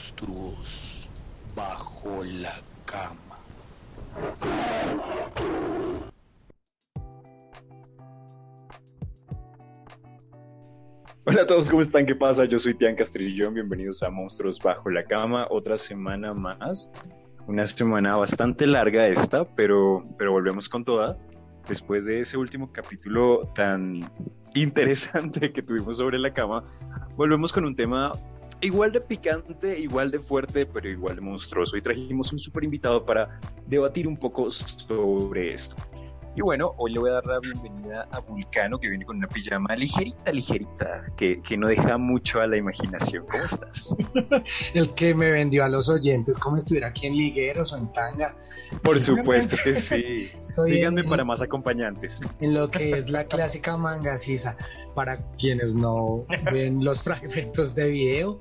monstruos bajo la cama. Hola a todos, ¿cómo están? ¿Qué pasa? Yo soy Tian Castrillón, bienvenidos a Monstruos Bajo la Cama, otra semana más, una semana bastante larga esta, pero, pero volvemos con toda, después de ese último capítulo tan interesante que tuvimos sobre la cama, volvemos con un tema igual de picante, igual de fuerte, pero igual de monstruoso. Y trajimos un súper invitado para debatir un poco sobre esto. Y bueno, hoy le voy a dar la bienvenida a Vulcano, que viene con una pijama ligerita, ligerita, que, que no deja mucho a la imaginación. ¿Cómo estás? El que me vendió a los oyentes como estuviera aquí en Ligueros o en Tanga. Por supuesto que sí. Síganme para más acompañantes. En lo que es la clásica manga sisa. Para quienes no ven los fragmentos de video,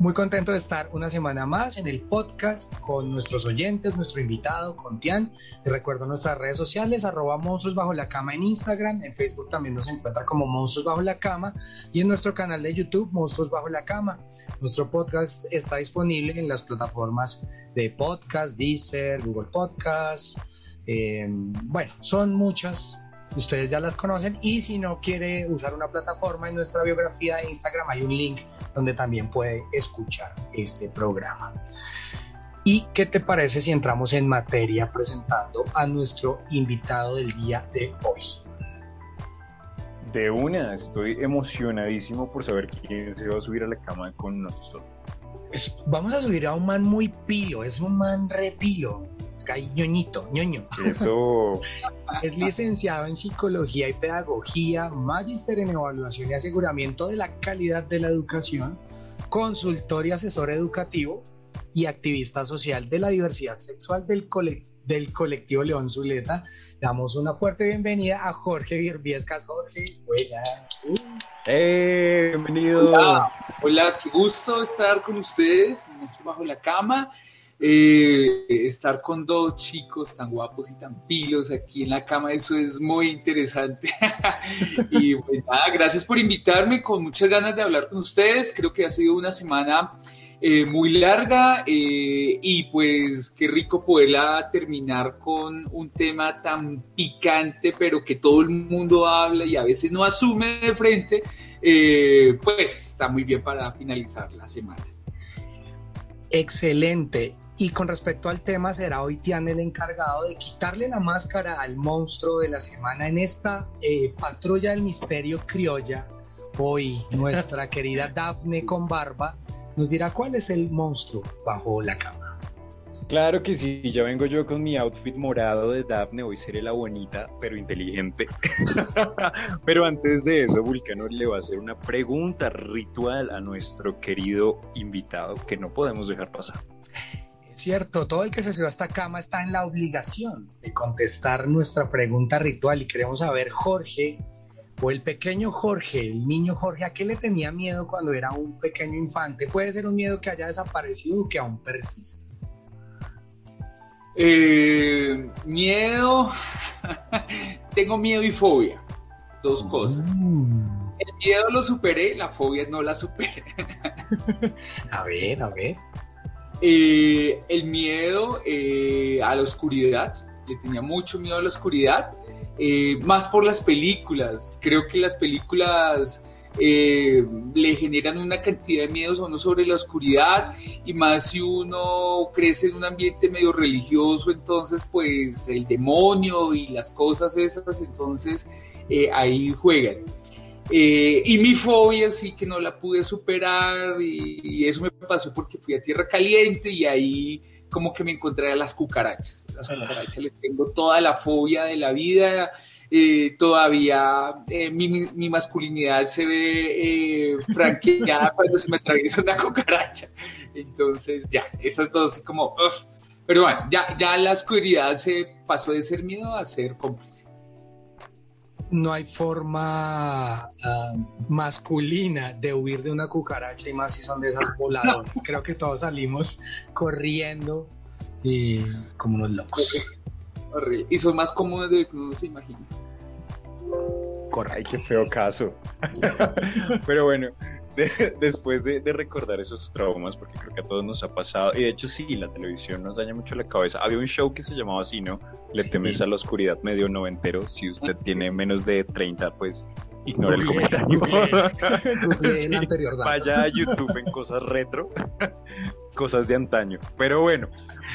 muy contento de estar una semana más en el podcast con nuestros oyentes, nuestro invitado, con Tian. Te recuerdo nuestras redes sociales, arroba monstruos bajo la cama en Instagram, en Facebook también nos encuentra como monstruos bajo la cama y en nuestro canal de YouTube, monstruos bajo la cama. Nuestro podcast está disponible en las plataformas de podcast, Deezer, Google Podcast. Eh, bueno, son muchas ustedes ya las conocen y si no quiere usar una plataforma en nuestra biografía de Instagram hay un link donde también puede escuchar este programa. ¿Y qué te parece si entramos en materia presentando a nuestro invitado del día de hoy? De una, estoy emocionadísimo por saber quién se va a subir a la cama con nosotros. vamos a subir a un man muy pilo, es un man repilo, ñoñito, ñoño. Eso. es licenciado en Psicología y Pedagogía, magíster en Evaluación y Aseguramiento de la Calidad de la Educación, consultor y asesor educativo y activista social de la diversidad sexual del, del colectivo León Zuleta. Damos una fuerte bienvenida a Jorge Virbiescas. Jorge, buenas. ¡Eh! bienvenido. Hola, hola, qué gusto estar con ustedes, bajo la cama. Eh, estar con dos chicos tan guapos y tan pilos aquí en la cama, eso es muy interesante. y pues nada, gracias por invitarme, con muchas ganas de hablar con ustedes. Creo que ha sido una semana eh, muy larga eh, y pues qué rico poderla terminar con un tema tan picante, pero que todo el mundo habla y a veces no asume de frente. pues está muy bien para finalizar la semana. Excelente. Y con respecto al tema, será hoy Tian el encargado de quitarle la máscara al monstruo de la semana en esta eh, patrulla del misterio criolla. Hoy nuestra querida Dafne con barba nos dirá cuál es el monstruo bajo la cama. Claro que sí, ya vengo yo con mi outfit morado de Daphne, hoy seré la bonita, pero inteligente. pero antes de eso, Vulcano le va a hacer una pregunta ritual a nuestro querido invitado que no podemos dejar pasar. Cierto, todo el que se subió a esta cama está en la obligación de contestar nuestra pregunta ritual y queremos saber, Jorge, o el pequeño Jorge, el niño Jorge, ¿a qué le tenía miedo cuando era un pequeño infante? Puede ser un miedo que haya desaparecido o que aún persiste. Eh, miedo, tengo miedo y fobia, dos cosas. Mm. El miedo lo superé, la fobia no la superé. a ver, a ver. Eh, el miedo eh, a la oscuridad, le tenía mucho miedo a la oscuridad, eh, más por las películas. Creo que las películas le generan una cantidad de miedos a uno sobre la oscuridad y más si uno crece en un ambiente medio religioso, entonces pues el demonio y las cosas esas, entonces ahí juegan. Eh, y mi fobia sí que no la pude superar y, eso me pasó porque fui a Tierra Caliente y ahí como que me encontré a las cucarachas. Las cucarachas les tengo toda la fobia de la vida. Eh, todavía eh, mi, masculinidad se ve franqueada cuando se me atraviesa una cucaracha. Entonces ya, esas dos como... Pero bueno, ya, ya la oscuridad se pasó de ser miedo a ser cómplice no hay forma ah, masculina de huir de una cucaracha y más si son de esas voladoras. Creo que todos salimos corriendo y como unos locos. Y son más cómodos de lo que uno se imagina. Ay, qué feo caso. Pero bueno, después de, recordar esos traumas, porque creo que a todos nos ha pasado, y de hecho sí, la televisión nos daña mucho la cabeza. Había un show que se llamaba así, ¿no? Le temes a la oscuridad medio noventero. Si usted tiene menos de 30, pues ignore el comentario. vaya a YouTube en cosas retro, cosas de antaño. Pero bueno,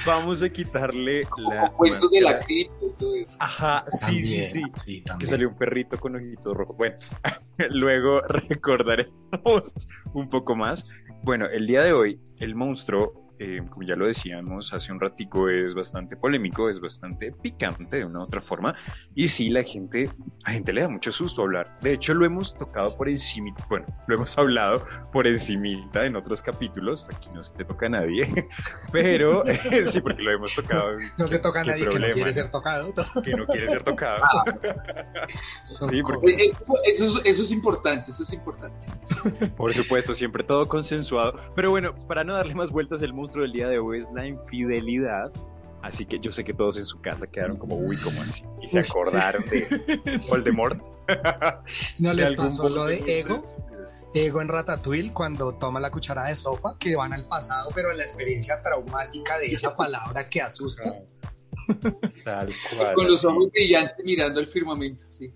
vamos a quitarle la. Cuentos de la cripto y todo eso. Ajá, sí, sí, sí. que salió un perrito con ojitos rojos. Bueno, luego recordaremos un poco más. Bueno, el día de hoy, el monstruo eh, como ya lo decíamos hace un ratico, es bastante polémico, es bastante picante de una u otra forma. Y sí, la gente, a gente le da mucho susto hablar. De hecho, lo hemos tocado por encima, bueno, lo hemos hablado por encimita en otros capítulos. Aquí no se te toca a nadie, pero sí, porque lo hemos tocado. No se toca a nadie que no quiere ser tocado. Que no quiere ser tocado. sí, porque... eso, eso es importante, eso es importante. Por supuesto, siempre todo consensuado. Pero bueno, para no darle más vueltas, el monstruo del día de hoy es la infidelidad. Así que yo sé que todos en su casa quedaron como, uy, como así? Y se acordaron de Voldemort. ¿No les pasó lo de Ego? Ego en Ratatouille cuando toma la cucharada de sopa, que van al pasado, pero en la experiencia traumática de esa palabra que asusta. Tal cual. Con los ojos brillantes mirando el firmamento, sí.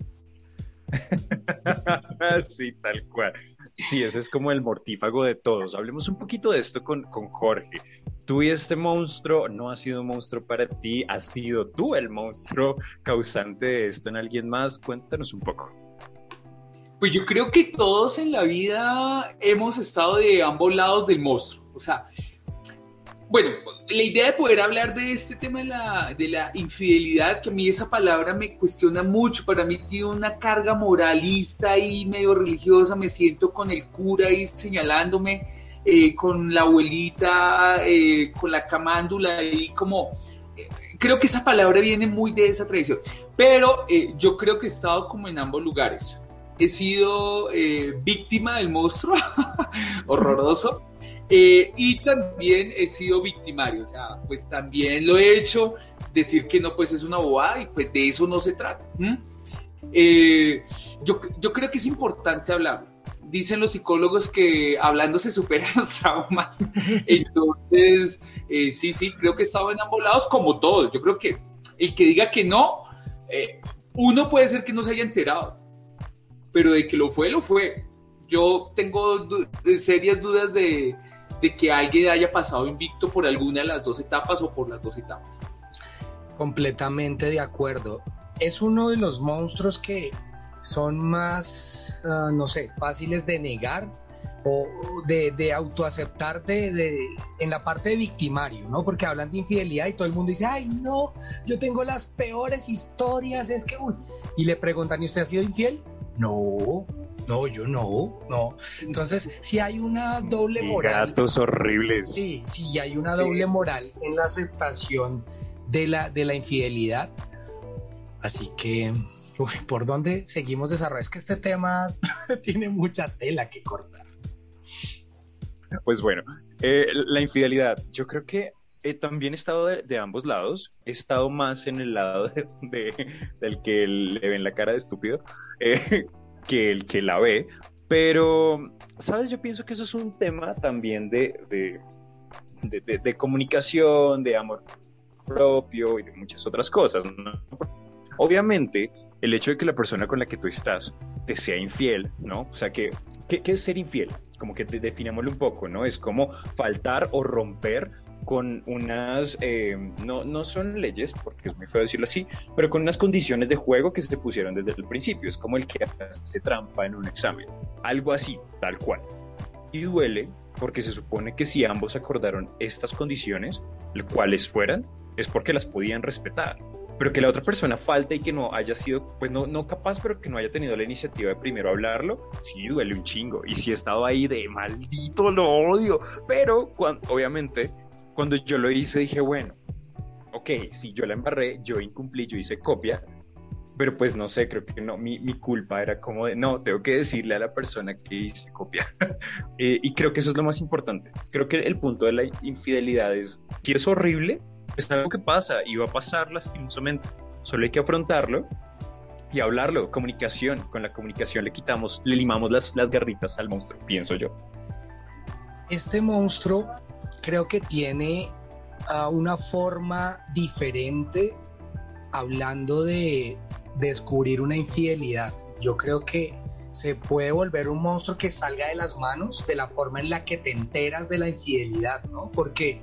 sí, tal cual. Sí, ese es como el mortífago de todos. Hablemos un poquito de esto con, con Jorge. Tú y este monstruo no ha sido un monstruo para ti, has sido tú el monstruo causante de esto en alguien más. Cuéntanos un poco. Pues yo creo que todos en la vida hemos estado de ambos lados del monstruo. O sea, bueno, la idea de poder hablar de este tema de la, de la, infidelidad, que a mí esa palabra me cuestiona mucho, para mí tiene una carga moralista y medio religiosa, me siento con el cura ahí señalándome, eh, con la abuelita, eh, con la camándula ahí como... Eh, creo que esa palabra viene muy de esa tradición, pero yo creo que he estado como en ambos lugares. He sido víctima del monstruo, horroroso, eh, y también he sido victimario, o sea, pues también lo he hecho, decir que no, pues es una bobada y pues de eso no se trata. Eh, yo, yo creo que es importante hablar. Dicen los psicólogos que hablando se superan los traumas. Entonces, eh, sí, sí, creo que he estado en ambos lados como todos. Yo creo que el que diga que no, uno puede ser que no se haya enterado, pero de que lo fue, lo fue. Yo tengo serias dudas de, de que alguien haya pasado invicto por alguna de las dos etapas o por las dos etapas. Completamente de acuerdo. Es uno de los monstruos que son más, ah, no sé, fáciles de negar o de, de autoaceptar de, en la parte de victimario, ¿no? Porque hablan de infidelidad y todo el mundo dice, ay, no, yo tengo las peores historias, es que, uy. Y le preguntan, ¿y usted ha sido infiel? No, no, yo no, no. Entonces, si hay una doble moral. Gatos horribles. Sí, si hay una doble moral en la aceptación de la, de la infidelidad. Así que, ¿por dónde seguimos desarrollando? Es que este tema tiene mucha tela que cortar. Pues bueno, eh, la infidelidad, yo creo que eh, también he estado de, ambos lados. He estado más en el lado de, del que le ven la cara de estúpido. Eh, que el que la ve, pero, ¿sabes? Yo pienso que eso es un tema también de, de, de, comunicación, de amor propio y de muchas otras cosas. Obviamente, el hecho de que la persona con la que tú estás te sea infiel, ¿no? O sea, que, ¿qué, es ser infiel? Como que definámoslo un poco, ¿no? Es como faltar o romper con unas, eh, no, no son leyes, porque es muy feo decirlo así, pero con unas condiciones de juego que se pusieron desde el principio. Es como el que hace trampa en un examen. Algo así, tal cual. Y duele porque se supone que si ambos acordaron estas condiciones, cuales fueran, es porque las podían respetar. Pero que la otra persona falta y que no haya sido, pues no, no capaz, pero que no haya tenido la iniciativa de primero hablarlo, sí duele un chingo. Y si he estado ahí de maldito, lo odio. Pero cuando, obviamente cuando yo lo hice dije, bueno, ok, si yo la embarré, yo incumplí, yo hice copia, pero pues no sé, creo que no, mi, mi culpa era como de, no, tengo que decirle a la persona que hice copia. Eh, y creo que eso es lo más importante. Creo que el punto de la infidelidad es, si es horrible, es algo que pasa y va a pasar lastimosamente. Solo hay que afrontarlo y hablarlo, comunicación. Con la comunicación le quitamos, le limamos las, las garritas al monstruo, pienso yo. Este monstruo creo que tiene uh, una forma diferente hablando de descubrir una infidelidad. Yo creo que se puede volver un monstruo que salga de las manos de la forma en la que te enteras de la infidelidad, ¿no? Porque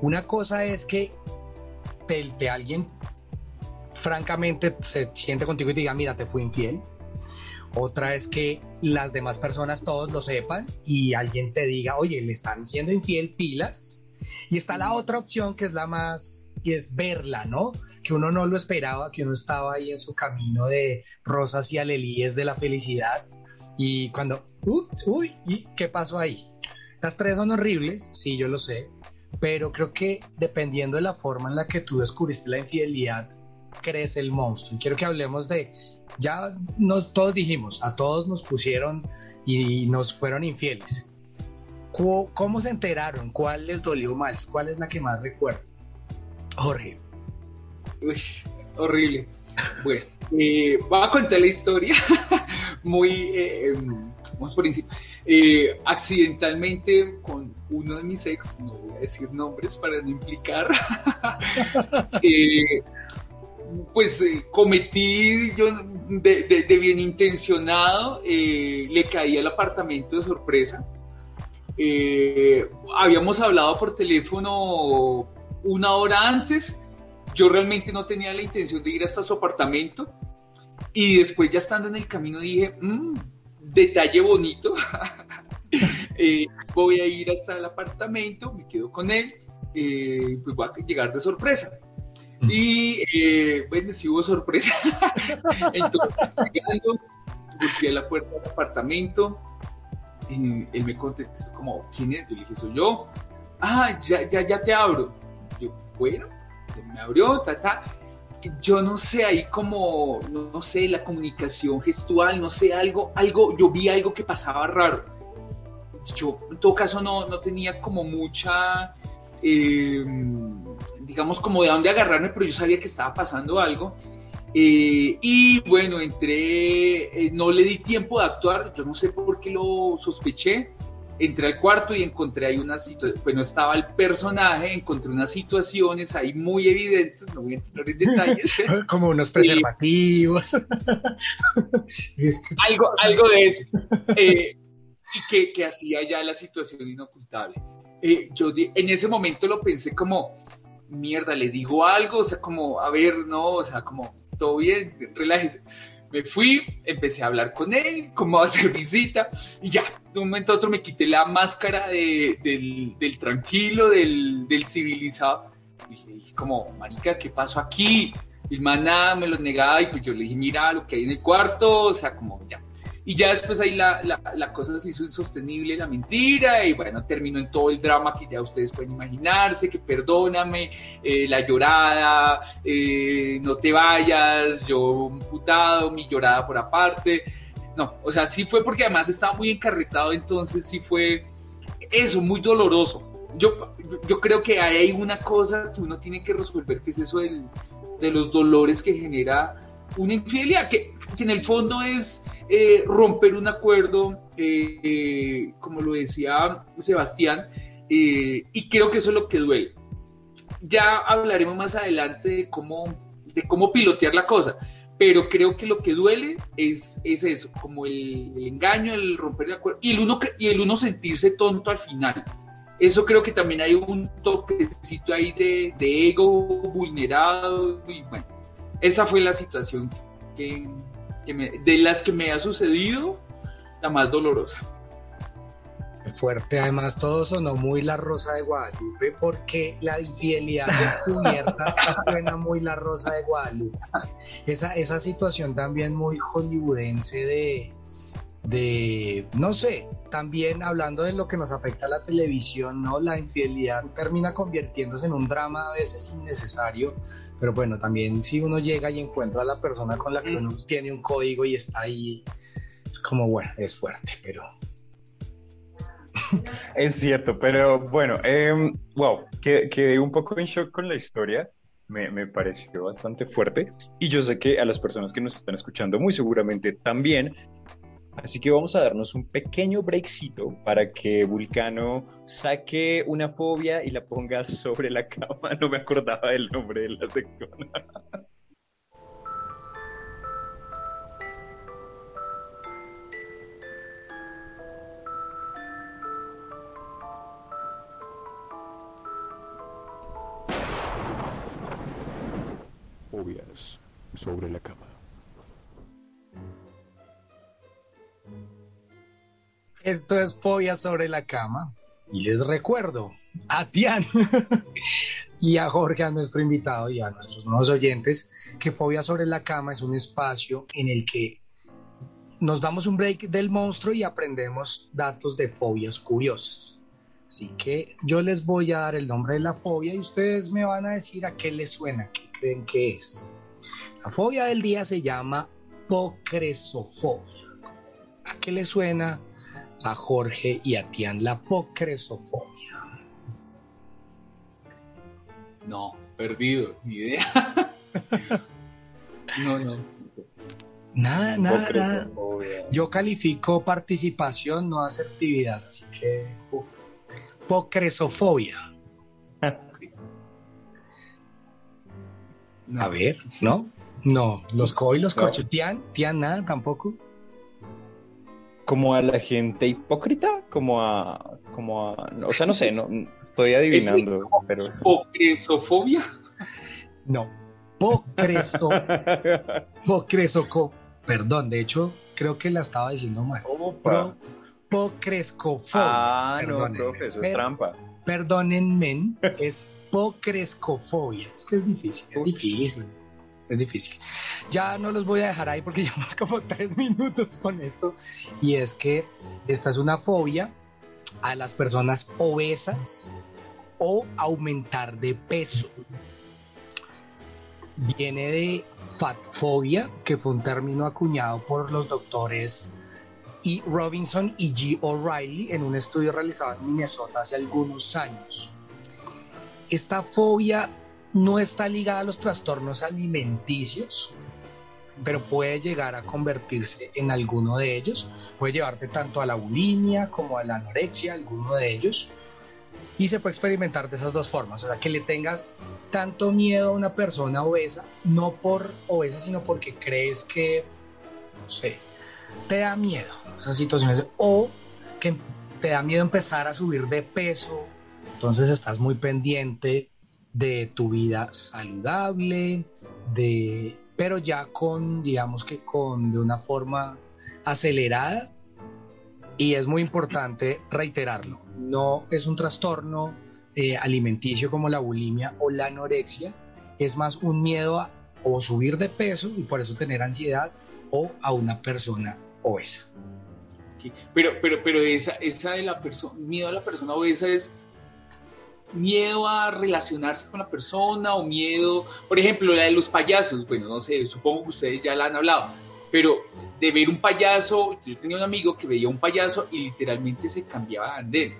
una cosa es que te, alguien francamente se siente contigo y diga, mira, te fui infiel. Otra es que las demás personas todos lo sepan y alguien te diga, oye, le están siendo infiel pilas. Y está la otra opción que es la más, y es verla, ¿no? Que uno no lo esperaba, que uno estaba ahí en su camino de rosas y alelíes de la felicidad. Y cuando, uy, uy, ¿y qué pasó ahí? Las tres son horribles, sí, yo lo sé, pero creo que dependiendo de la forma en la que tú descubriste la infidelidad, crece el monstruo. Y quiero que hablemos de, ya nos todos dijimos, a todos nos pusieron y nos fueron infieles. ¿Cómo se enteraron? ¿Cuál les dolió más? ¿Cuál es la que más recuerdo? Jorge. Uy, horrible. Bueno, eh, voy a contar la historia muy, eh, em, vamos por encima. Eh, accidentalmente con uno de mis ex, no voy a decir nombres para no implicar, eh, pues eh, cometí yo de, bien intencionado, eh, le caí al apartamento de sorpresa. Eh, habíamos hablado por teléfono una hora antes. Yo realmente no tenía la intención de ir hasta su apartamento. Y después ya estando en el camino dije, mm, detalle bonito. voy a ir hasta el apartamento, me quedo con él, pues voy a llegar de sorpresa. Y eh, bueno, sí hubo sorpresa. Entonces, llegando, busqué la puerta del apartamento. Él me contestó como, ¿quién es? Yo le dije, soy yo. Ah, ya, ya, ya te abro. Yo, bueno, me abrió, ta, ta. Yo no sé, ahí como, no, sé, la comunicación gestual, no sé, algo, algo, yo vi algo que pasaba raro. Yo, en todo caso, no, no tenía como mucha... Eh, digamos, como de dónde agarrarme, pero yo sabía que estaba pasando algo. Eh, y bueno, entré, eh, no le di tiempo de actuar, yo no sé por qué lo sospeché. Entré al cuarto y encontré ahí una situación, bueno, estaba el personaje, encontré unas situaciones ahí muy evidentes, no voy a entrar en detalles. Como unos preservativos. algo, algo de eso. Y que, que, hacía ya la situación inocultable. Yo en ese momento lo pensé como, mierda, le digo algo, o sea, como, a ver, no, o sea, como, todo bien, relájese. Me fui, empecé a hablar con él, como a hacer visita, y ya, de un momento a otro me quité la máscara de, del, del, tranquilo, del, del civilizado. Y dije, como, marica, ¿qué pasó aquí? Y el man nada me lo negaba, y pues yo le dije, mira lo que hay en el cuarto, o sea, como, ya, y ya después ahí la, la, la, cosa se hizo insostenible, la mentira, y bueno, terminó en todo el drama que ya ustedes pueden imaginarse, que perdóname, eh, la llorada, eh, no te vayas, yo putado, mi llorada por aparte. No, o sea, sí fue porque además estaba muy encarretado, entonces sí fue eso, muy doloroso. Yo, yo creo que hay una cosa que uno tiene que resolver, que es eso del, de los dolores que genera una infidelidad, que, en el fondo es eh, romper un acuerdo, eh, eh, como lo decía Sebastián, y creo que eso es lo que duele. Ya hablaremos más adelante de cómo, de cómo pilotear la cosa, pero creo que lo que duele es, es eso, como el, engaño, el romper el acuerdo, y el, uno, y el uno sentirse tonto al final. Eso creo que también hay un toquecito ahí de, de ego vulnerado y bueno, esa fue la situación que, de las que me ha sucedido, la más dolorosa. Fuerte, además todo sonó muy la rosa de Guadalupe porque la infidelidad encubierta suena muy la rosa de Guadalupe. Esa, esa situación también muy hollywoodense de, de, no sé, también hablando de lo que nos afecta a la televisión, ¿no? La infidelidad termina convirtiéndose en un drama a veces innecesario pero bueno, también si uno llega y encuentra a la persona con la que uno tiene un código y está ahí, es como, bueno, es fuerte, pero... Es cierto, pero bueno, eh, wow, quedé, un poco en shock con la historia. me, me, pareció bastante fuerte y yo sé que a las personas que nos están escuchando muy seguramente también. Así que vamos a darnos un pequeño breakcito para que Vulcano saque una fobia y la ponga sobre la cama. No me acordaba del nombre de la sección. fobias sobre la cama. Esto es Fobia sobre la cama. Y les recuerdo a Tian y a Jorge, a nuestro invitado y a nuestros nuevos oyentes, que Fobia sobre la cama es un espacio en el que nos damos un break del monstruo y aprendemos datos de fobias curiosas. Así que yo les voy a dar el nombre de la fobia y ustedes me van a decir a qué les suena, qué creen que es. La fobia del día se llama pocresofobia. ¿A qué les suena a Jorge y a Tian la pocresofobia? No, perdido, ni idea. no, no. Nada, nada, nada. Yo califico participación, no asertividad, así que uh, pocresofobia. A ver, ¿no? No, los co y los No. Tian, Tian nada tampoco. Como a la gente hipócrita, como a, como a, o sea, no sé, no, estoy adivinando, pero. ¿Pocresofobia? No. Pocreso, pocresoco, perdón, de hecho, creo que la estaba diciendo mal. Pro, pocrescofobia. Ah, no, Perdónenme. profe, eso es Per- trampa. Perdónenme, es pocrescofobia. Es que es difícil, es difícil. Es difícil. Ya no los voy a dejar ahí porque llevamos como tres minutos con esto. Y es que esta es una fobia a las personas obesas o aumentar de peso. Viene de fatfobia, que fue un término acuñado por los doctores E. Robinson y G. O'Reilly en un estudio realizado en Minnesota hace algunos años. Esta fobia no está ligada a los trastornos alimenticios, pero puede llegar a convertirse en alguno de ellos. Puede llevarte tanto a la bulimia como a la anorexia, alguno de ellos. Y se puede experimentar de esas dos formas. O sea, que le tengas tanto miedo a una persona obesa, no por obesa, sino porque crees que, no sé, te da miedo esas situaciones. O que te da miedo empezar a subir de peso. Entonces estás muy pendiente de tu vida saludable, de, pero ya con, digamos que con de una forma acelerada. Y es muy importante reiterarlo. No es un trastorno eh, alimenticio como la bulimia o la anorexia. Es más un miedo a o subir de peso y por eso tener ansiedad o a una persona obesa. Pero, pero, pero esa, esa de la persona, miedo a la persona obesa es miedo a relacionarse con la persona o miedo, por ejemplo, la de los payasos, bueno, no sé, supongo que ustedes ya la han hablado, pero de ver un payaso, yo tenía un amigo que veía un payaso y literalmente se cambiaba de andén.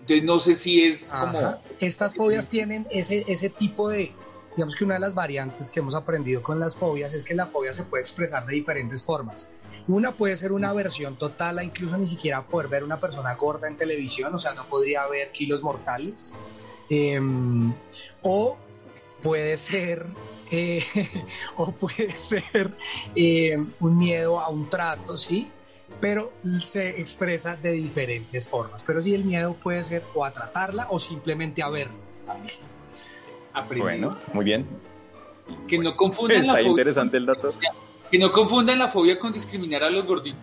Entonces no sé si es como... Estas fobias tienen ese, ese tipo de, digamos que una de las variantes que hemos aprendido con las fobias es que la fobia se puede expresar de diferentes formas. Una puede ser una versión total a incluso ni siquiera poder ver una persona gorda en televisión, o sea, no podría haber kilos mortales. Em, o puede ser, eh, o puede ser eh, un miedo a un trato, ¿sí? Pero se expresa de diferentes formas. Pero sí, el miedo puede ser o a tratarla o simplemente a verla también. aprendido. Bueno, muy bien. que no confundan la Está interesante el dato. Que no confundan la fobia con discriminar a los gorditos.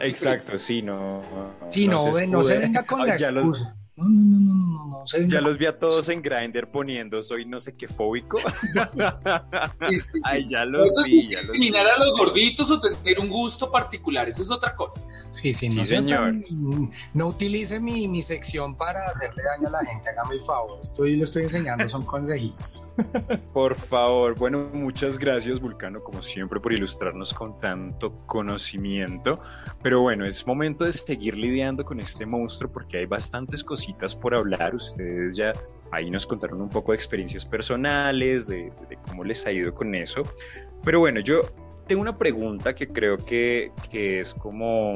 Exacto, sí, no. Sí, no, se ve- no se venga con Ay, la excusa. No, no, no, no, no, no, no se Ya los vi a todos en Grindr poniendo soy no sé qué fóbico. Sí, sí, sí. Ay, ya los Eso es vi, ya los vi. a los gorditos o tener un gusto particular, eso es otra cosa. Sí, sí, no, señor. tan- no utilice mi, mi sección para hacerle daño a la gente, hágame el favor. Estoy, lo estoy enseñando, son consejitos. Por favor, bueno, muchas gracias Vulcano, como siempre, por ilustrarnos con tanto conocimiento. Pero bueno, es momento de seguir lidiando con este monstruo porque hay bastantes cositas por hablar. ustedes ya ahí nos contaron un poco de experiencias personales, de, de cómo les ha ido con eso. Pero bueno, yo tengo una pregunta que creo que, que es como,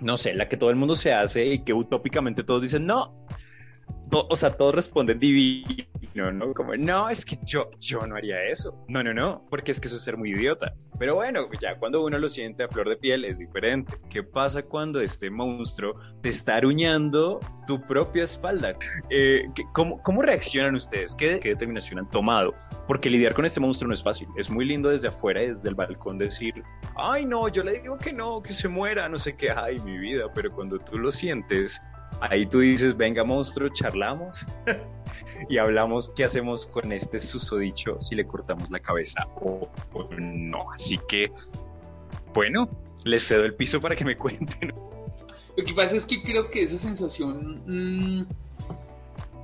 no sé, la que todo el mundo se hace y que utópicamente todos dicen, no, o sea, todos responden divino, ¿no? Como, no, es que yo, yo no haría eso. No, no, no, porque es que eso es ser muy idiota. Pero bueno, ya cuando uno lo siente a flor de piel es diferente. ¿Qué pasa cuando este monstruo te está aruñando tu propia espalda? Eh, ¿cómo, ¿cómo, reaccionan ustedes? ¿Qué, ¿Qué, determinación han tomado? Porque lidiar con este monstruo no es fácil. Es muy lindo desde afuera, desde el balcón, decir, ay, no, yo le digo que no, que se muera, no sé qué, ay, mi vida. Pero cuando tú lo sientes, Ahí tú dices, venga monstruo, charlamos y hablamos qué hacemos con este susodicho si le cortamos la cabeza o, no. Así que, bueno, les cedo el piso para que me cuenten. Lo que pasa es que creo que esa sensación mm,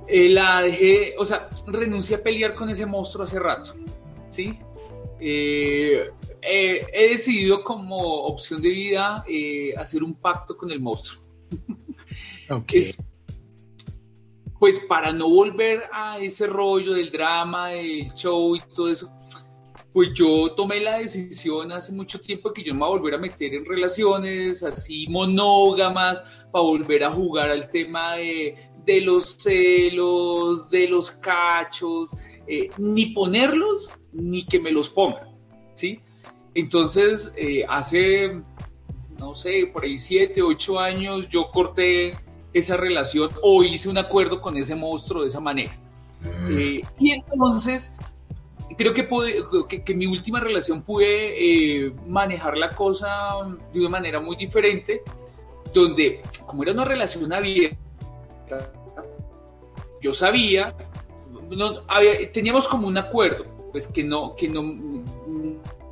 eh, la dejé, o sea, renuncié a pelear con ese monstruo hace rato, ¿sí? Eh, eh, he decidido como opción de vida hacer un pacto con el monstruo. pues para no volver a ese rollo del drama, del show y todo eso, pues yo tomé la decisión hace mucho tiempo que yo me voy a volver a meter en relaciones así monógamas, para volver a jugar al tema de, los celos, de los cachos, eh, ni ponerlos, ni que me los pongan, ¿sí? Entonces, eh, hace, no sé, por ahí siete, ocho años, yo corté esa relación o hice un acuerdo con ese monstruo de esa manera. Mm. Eh, y entonces, creo que, pude, que, mi última relación pude eh, manejar la cosa de una manera muy diferente, donde como era una relación abierta, yo sabía, no, teníamos como un acuerdo, pues que no, que no,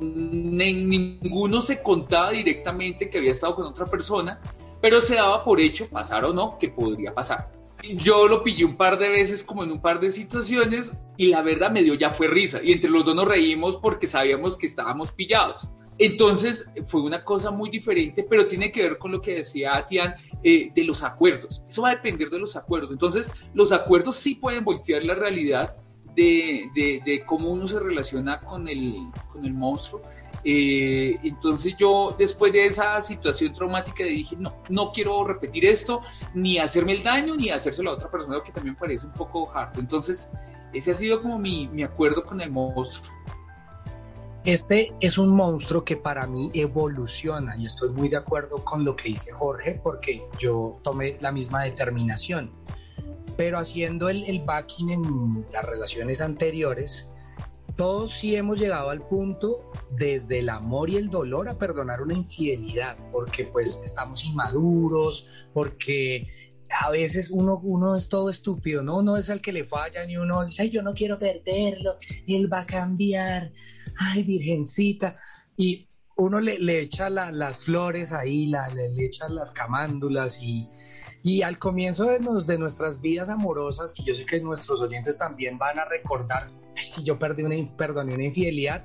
ninguno se contaba directamente que había estado con otra persona, pero se daba por hecho, pasar o no, que podría pasar. Yo lo pillé un par de veces como en un par de situaciones y la verdad me dio ya fue risa y entre los dos nos reímos porque sabíamos que estábamos pillados. Entonces fue una cosa muy diferente, pero tiene que ver con lo que decía Tian eh, de los acuerdos. Eso va a depender de los acuerdos. Entonces los acuerdos sí pueden voltear la realidad de, cómo uno se relaciona con el, con el monstruo eh, entonces yo después de esa situación traumática dije, no, no quiero repetir esto, ni hacerme el daño, ni hacérselo a otra persona, que también parece un poco hard. Entonces ese ha sido como mi, mi acuerdo con el monstruo. Este es un monstruo que para mí evoluciona y estoy muy de acuerdo con lo que dice Jorge porque yo tomé la misma determinación. Pero haciendo el, el backing en las relaciones anteriores, todos sí hemos llegado al punto desde el amor y el dolor a perdonar una infidelidad, porque pues estamos inmaduros, porque a veces uno, uno es todo estúpido, ¿no? Uno es el que le falla y uno dice, yo no quiero perderlo, él va a cambiar, ay, virgencita, y uno le, le echa las flores ahí, le, le echa las camándulas y y al comienzo de, de, nuestras vidas amorosas, y yo sé que nuestros oyentes también van a recordar, si yo perdí una, perdoné una infidelidad,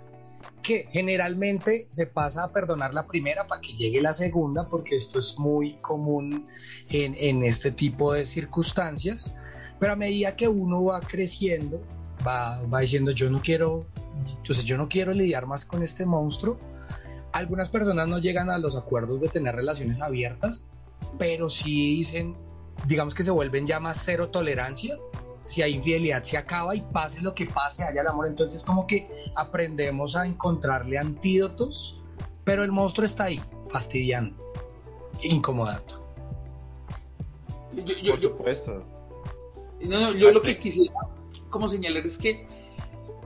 que generalmente se pasa a perdonar la primera para que llegue la segunda, porque esto es muy común en, en este tipo de circunstancias, pero a medida que uno va creciendo, va, va diciendo yo no quiero, entonces yo no quiero lidiar más con este monstruo. Algunas personas no llegan a los acuerdos de tener relaciones abiertas, pero si dicen, digamos que se vuelven ya más cero tolerancia, si hay infidelidad se acaba y pase lo que pase, haya el amor, entonces como que aprendemos a encontrarle antídotos, pero el monstruo está ahí, fastidiando, incomodando. Yo, Por supuesto. No, no, yo lo que quisiera como señalar es que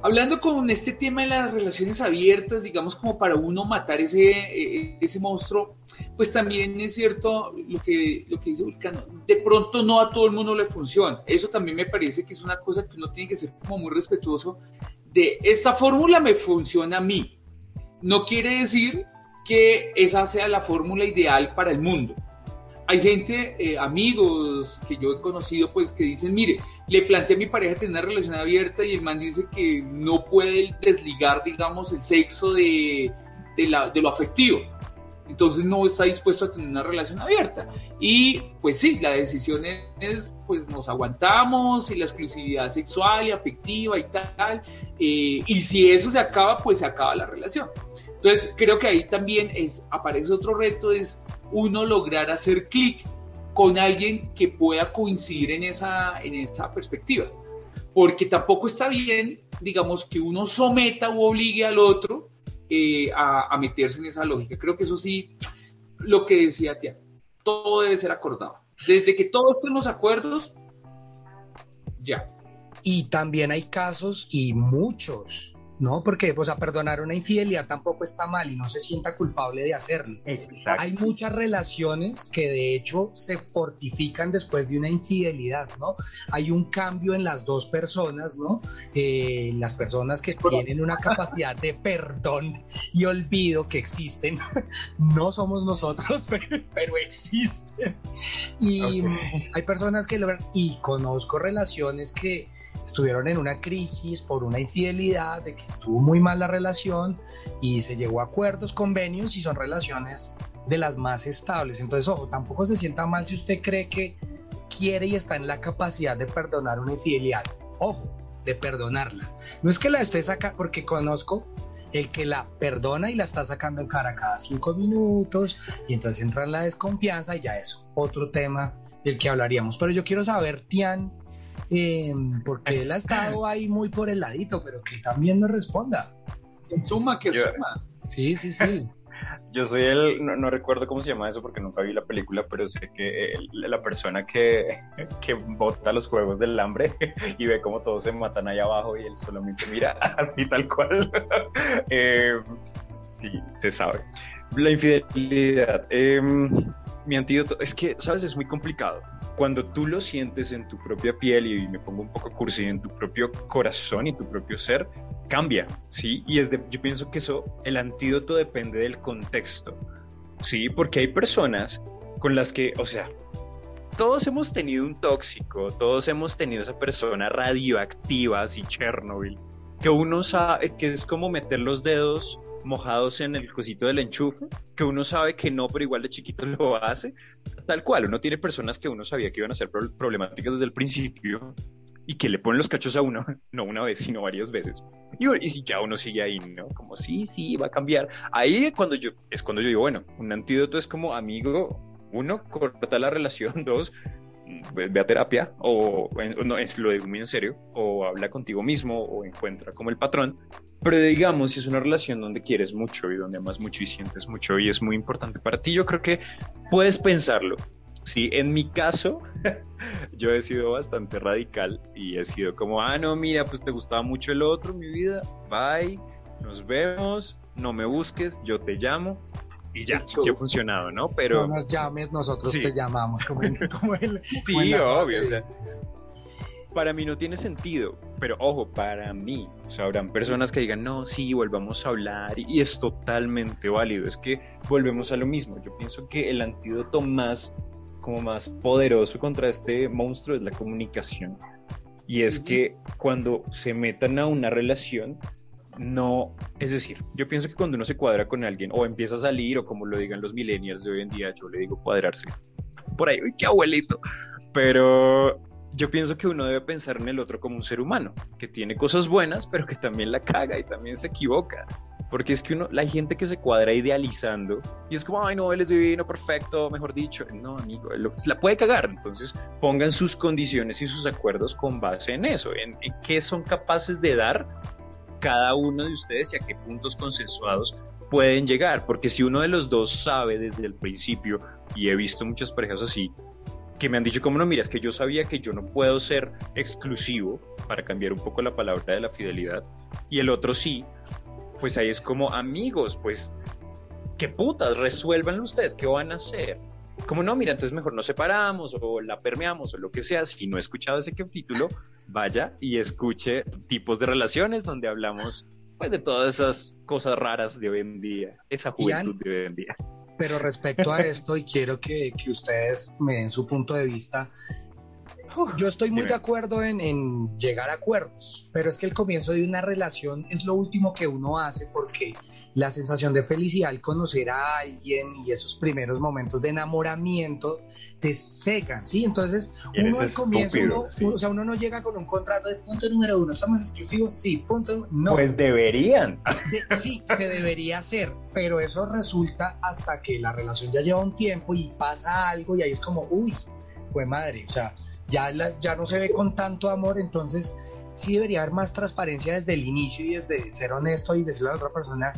Hablando con este tema de las relaciones abiertas, digamos como para uno matar ese, eh, ese monstruo, pues también es cierto lo que, lo que dice Vulcano, de pronto no a todo el mundo le funciona. Eso también me parece que es una cosa que uno tiene que ser como muy respetuoso de esta fórmula me funciona a mí. No quiere decir que esa sea la fórmula ideal para el mundo hay gente, eh, amigos que yo he conocido, pues que dicen, mire, le planteé a mi pareja tener una relación abierta y el man dice que no puede desligar, digamos, el sexo de, de, lo afectivo. entonces no está dispuesto a tener una relación abierta. Y pues sí, la decisión es, pues nos aguantamos y la exclusividad sexual y afectiva y tal, eh, y si eso se acaba, pues se acaba la relación. Entonces creo que ahí también es, aparece otro reto, es uno lograr hacer clic con alguien que pueda coincidir en esa, en esa perspectiva. Porque tampoco está bien, digamos, que uno someta u obligue al otro eh, a, meterse en esa lógica. Creo que eso sí, lo que decía Tía, todo debe ser acordado. Desde que todos estemos acuerdos, ya. Y también hay casos y muchos ¿no? Porque, pues, a perdonar una infidelidad tampoco está mal y no se sienta culpable de hacerlo. Hay muchas relaciones que de hecho se fortifican después de una infidelidad, ¿no? Hay un cambio en las dos personas, ¿no? Eh, las personas que tienen una capacidad de perdón y olvido que existen, no somos nosotros, pero, existen. Y hay personas que logran, y conozco relaciones que estuvieron en una crisis por una infidelidad, de que estuvo muy mal la relación y se llegó a acuerdos, convenios y son relaciones de las más estables. Entonces, ojo, tampoco se sienta mal si usted cree que quiere y está en la capacidad de perdonar una infidelidad. Ojo, de perdonarla. No es que la esté sacando, porque conozco el que la perdona y la está sacando en cara cada cinco minutos y entonces entra en la desconfianza y ya eso, otro tema del que hablaríamos. Pero yo quiero saber, Tian, eh, porque él ha estado ahí muy por el ladito, pero que también nos responda. Que suma, que suma. Sí, sí, sí. Yo soy el, no, recuerdo cómo se llama eso porque nunca vi la película, pero sé que la persona que, que bota los juegos del hambre y ve cómo todos se matan ahí abajo y él solamente mira así tal cual. Eh, sí, se sabe. La infidelidad. Em, mi antídoto es que, ¿sabes? Es muy complicado cuando tú lo sientes en tu propia piel y me pongo un poco cursi en tu propio corazón y tu propio ser, cambia, ¿sí? Y es de, yo pienso que eso, el antídoto depende del contexto, ¿sí? Porque hay personas con las que, o sea, todos hemos tenido un tóxico, todos hemos tenido esa persona radioactiva, así Chernobyl, que uno sabe que es como meter los dedos mojados en el cosito del enchufe, que uno sabe que no, pero igual de chiquito lo hace, tal cual, uno tiene personas que uno sabía que iban a ser problemáticas desde el principio y que le ponen los cachos a uno, no una vez, sino varias veces. Y, y si ya uno sigue ahí, ¿no? Como, sí, sí, va a cambiar. Ahí cuando yo, es cuando yo digo, bueno, un antídoto es como, amigo, uno, corta la relación, dos, ve a terapia, o no, es lo digo muy en serio, o habla contigo mismo, o encuentra como el patrón, pero digamos, si es una relación donde quieres mucho y donde amas mucho y sientes mucho y es muy importante para ti, yo creo que puedes pensarlo. Sí, en mi caso, yo he sido bastante radical y he sido como, ah, no, mira, pues te gustaba mucho el otro, mi vida, bye, nos vemos, no me busques, yo te llamo y ya, sí ha funcionado, ¿no? Pero... No nos llames, nosotros te llamamos, como, como el... Sí, obvio, o sea, para mí no tiene sentido, pero ojo, para mí, o sea, habrán personas que digan, no, sí, volvamos a hablar y, es totalmente válido, es que volvemos a lo mismo, yo pienso que el antídoto más, como más poderoso contra este monstruo es la comunicación. Y es que cuando se metan a una relación, no, es decir, yo pienso que cuando uno se cuadra con alguien o empieza a salir o como lo digan los millennials de hoy en día, yo le digo cuadrarse. Por ahí, uy, qué abuelito. Pero yo pienso que uno debe pensar en el otro como un ser humano, que tiene cosas buenas, pero que también la caga y también se equivoca. Porque es que uno, la gente que se cuadra idealizando y es como, ay, no, él es divino, perfecto, mejor dicho. No, amigo, la puede cagar. Entonces pongan sus condiciones y sus acuerdos con base en eso, en, en qué son capaces de dar cada uno de ustedes y a qué puntos consensuados pueden llegar. Porque si uno de los dos sabe desde el principio, y he visto muchas parejas así, que me han dicho, como no, mira, es que yo sabía que yo no puedo ser exclusivo, para cambiar un poco la palabra de la fidelidad, y el otro sí, pues ahí es como amigos, pues, qué putas, resuélvanlo ustedes, ¿qué van a hacer? Como no, mira, entonces mejor nos separamos o la permeamos o lo que sea. Si no he escuchado ese capítulo, vaya y escuche tipos de relaciones donde hablamos pues de todas esas cosas raras de hoy en día, esa juventud de hoy en día. Pero respecto a esto, y quiero que, que ustedes me den su punto de vista, yo estoy muy Dime. de acuerdo en, en llegar a acuerdos, pero es que el comienzo de una relación es lo último que uno hace porque la sensación de felicidad al conocer a alguien y esos primeros momentos de enamoramiento te secan, ¿sí? Entonces, uno al comienzo, estúpido, uno- sí. o sea, uno no llega con un contrato de punto número uno, ¿estamos exclusivos? Sí, punto, no. Pues deberían. De- sí, se debería hacer, pero eso resulta hasta que la relación ya lleva un tiempo y pasa algo y ahí es como, uy, fue madre, o sea, ya, la- ya no se ve con tanto amor, entonces sí debería haber más transparencia desde el inicio y desde ser honesto y decirle a la otra persona,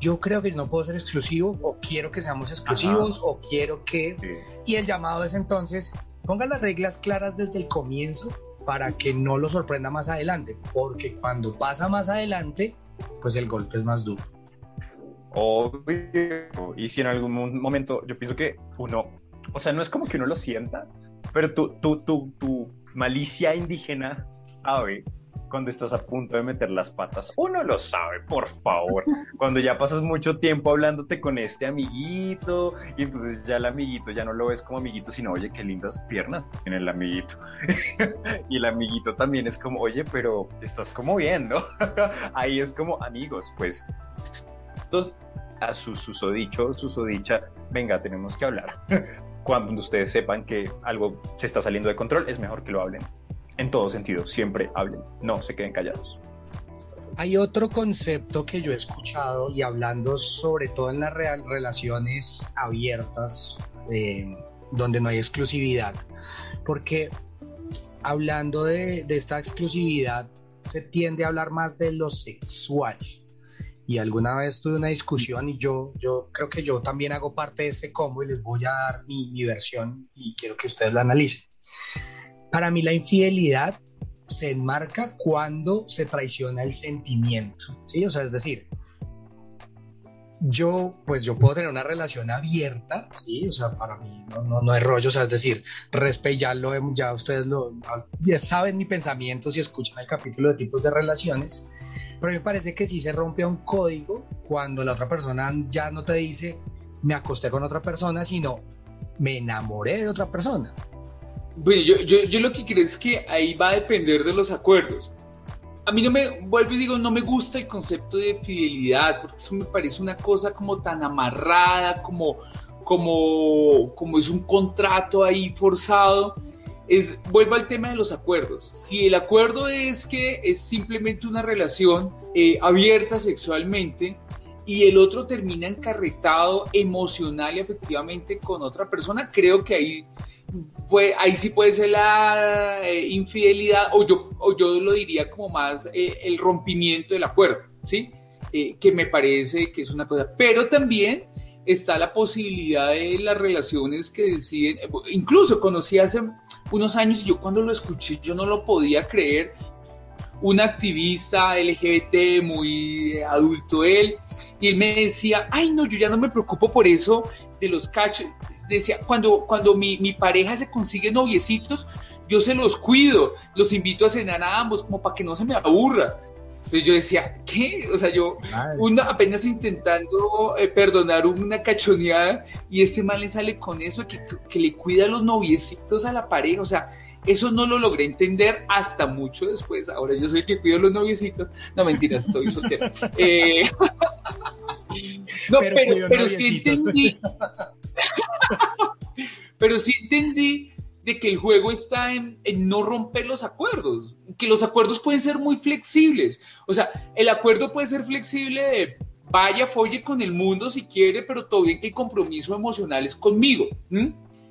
yo creo que no puedo ser exclusivo o quiero que seamos exclusivos o quiero que... Sí. Y el llamado es entonces, ponga las reglas claras desde el comienzo para que no lo sorprenda más adelante, porque cuando pasa más adelante, pues el golpe es más duro. Obvio. Y si en algún mo- momento, yo pienso que uno, o sea, no es como que uno lo sienta, pero tu, tu, tu, tu malicia indígena sabe cuando estás a punto de meter las patas. Uno lo sabe, por favor. Cuando ya pasas mucho tiempo hablándote con este amiguito y entonces ya el amiguito ya no lo ves como amiguito, sino, oye, qué lindas piernas tiene el amiguito. y el amiguito también es como, oye, pero estás como bien, ¿no? Ahí es como amigos, pues. Entonces, a su susodicho, susodicha, venga, tenemos que hablar. Cuando ustedes sepan que algo se está saliendo de control, es mejor que lo hablen. En todo sentido, siempre hablen, no se queden callados. Hay otro concepto que yo he escuchado y hablando sobre todo en las relaciones abiertas, eh, donde no hay exclusividad, porque hablando de, de esta exclusividad se tiende a hablar más de lo sexual. Y alguna vez tuve una discusión y yo, yo creo que yo también hago parte de este combo y les voy a dar mi, mi versión y quiero que ustedes la analicen. Para mí la infidelidad se enmarca cuando se traiciona el sentimiento, ¿sí? O sea, es decir, yo, pues yo puedo tener una relación abierta, ¿sí? O sea, para mí no, no, no es rollo, o sea, es decir, respe, ya ya ustedes lo, ya saben mi pensamiento si escuchan el capítulo de tipos de relaciones, pero me parece que sí se rompe un código cuando la otra persona ya no te dice, me acosté con otra persona, sino me enamoré de otra persona. Bueno, yo, yo, yo lo que creo es que ahí va a depender de los acuerdos. A mí no me, vuelvo y digo, no me gusta el concepto de fidelidad, porque eso me parece una cosa como tan amarrada, como, como, como es un contrato ahí forzado. Es, vuelvo al tema de los acuerdos. Si el acuerdo es que es simplemente una relación eh, abierta sexualmente y el otro termina encarretado emocional y afectivamente con otra persona, creo que ahí pues ahí sí puede ser la eh, infidelidad, o yo, o yo lo diría como más eh, el rompimiento del acuerdo, ¿sí? Eh, que me parece que es una cosa. Pero también está la posibilidad de las relaciones que deciden, incluso conocí hace unos años y yo cuando lo escuché yo no lo podía creer, un activista LGBT muy adulto él, y él me decía, ay no, yo ya no me preocupo por eso de los cachos, decía, cuando, cuando mi, mi pareja se consigue noviecitos, yo se los cuido, los invito a cenar a ambos, como para que no se me aburra. Entonces yo decía, ¿qué? O sea, yo una, apenas intentando eh, perdonar una cachoneada y este mal le sale con eso, que, que le cuida los noviecitos a la pareja, o sea, eso no lo logré entender hasta mucho después. Ahora yo soy el que cuido los noviecitos. No, mentiras, estoy soltero. Eh, no, Pero pero, pero, sí entendí. Pero sí entendí de que el juego está en, no romper los acuerdos, que los acuerdos pueden ser muy flexibles. O sea, el acuerdo puede ser flexible de vaya, folle con el mundo si quiere, pero todo bien que el compromiso emocional es conmigo.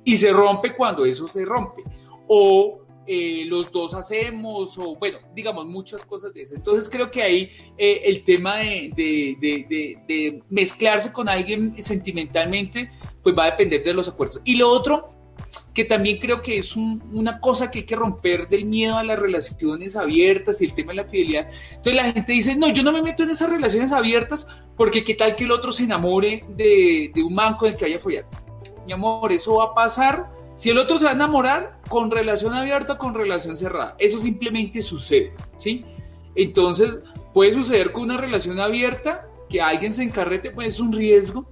Y se rompe cuando eso se rompe. O eh, los dos hacemos, o bueno, digamos muchas cosas de eso. Entonces creo que ahí eh, el tema de, de- de- de- mezclarse con alguien sentimentalmente, pues va a depender de los acuerdos. Y lo otro, que también creo que es un- una cosa que hay que romper del miedo a las relaciones abiertas y el tema de la fidelidad. Entonces la gente dice, no, yo no me meto en esas relaciones abiertas porque qué tal que el otro se enamore de, de un man con el que haya follado. Mi amor, eso va a pasar. Si el otro se va a enamorar con relación abierta o con relación cerrada, eso simplemente sucede, ¿sí? Entonces, puede suceder con una relación abierta que alguien se encarrete, pues es un riesgo,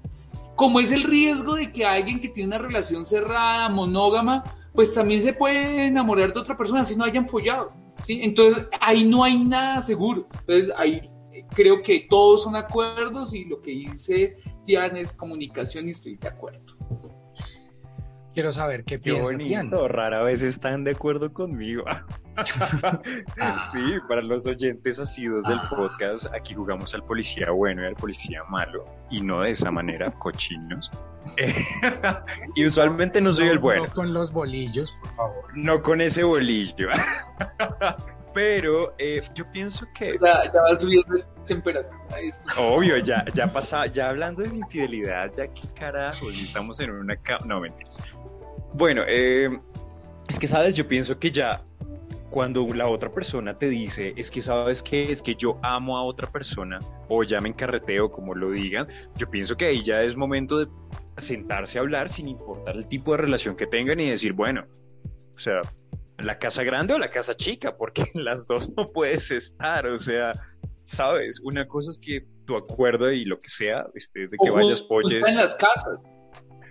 como es el riesgo de que alguien que tiene una relación cerrada, monógama, pues también se puede enamorar de otra persona si no hayan follado. ¿sí? Entonces ahí no hay nada seguro. Entonces ahí creo que todos son acuerdos y lo que dice Tian es comunicación y estoy de acuerdo. Quiero saber qué, qué piensa bonito, rara vez están de acuerdo conmigo. Ah. sí, para los oyentes asidos del ah. podcast, aquí jugamos al policía bueno y al policía malo, y no de esa manera, cochinos. y usualmente no soy el bueno. No con los bolillos, por favor. No con ese bolillo. Pero eh, yo pienso que. Ya, ya va subiendo la temperatura. Obvio, ya, ya pasa, ya hablando de infidelidad, ya qué carajos, estamos en una. No, mentiras. Bueno, eh, es que sabes, yo pienso que ya cuando la otra persona te dice, es que sabes que es que yo amo a otra persona, o ya me encarreteo, como lo digan, yo pienso que ahí ya es momento de sentarse a hablar sin importar el tipo de relación que tengan y decir, bueno, o sea, la casa grande o la casa chica, porque en las dos no puedes estar, o sea, sabes, una cosa es que tu acuerdo y lo que sea, este, de que vayas polles. en las casas.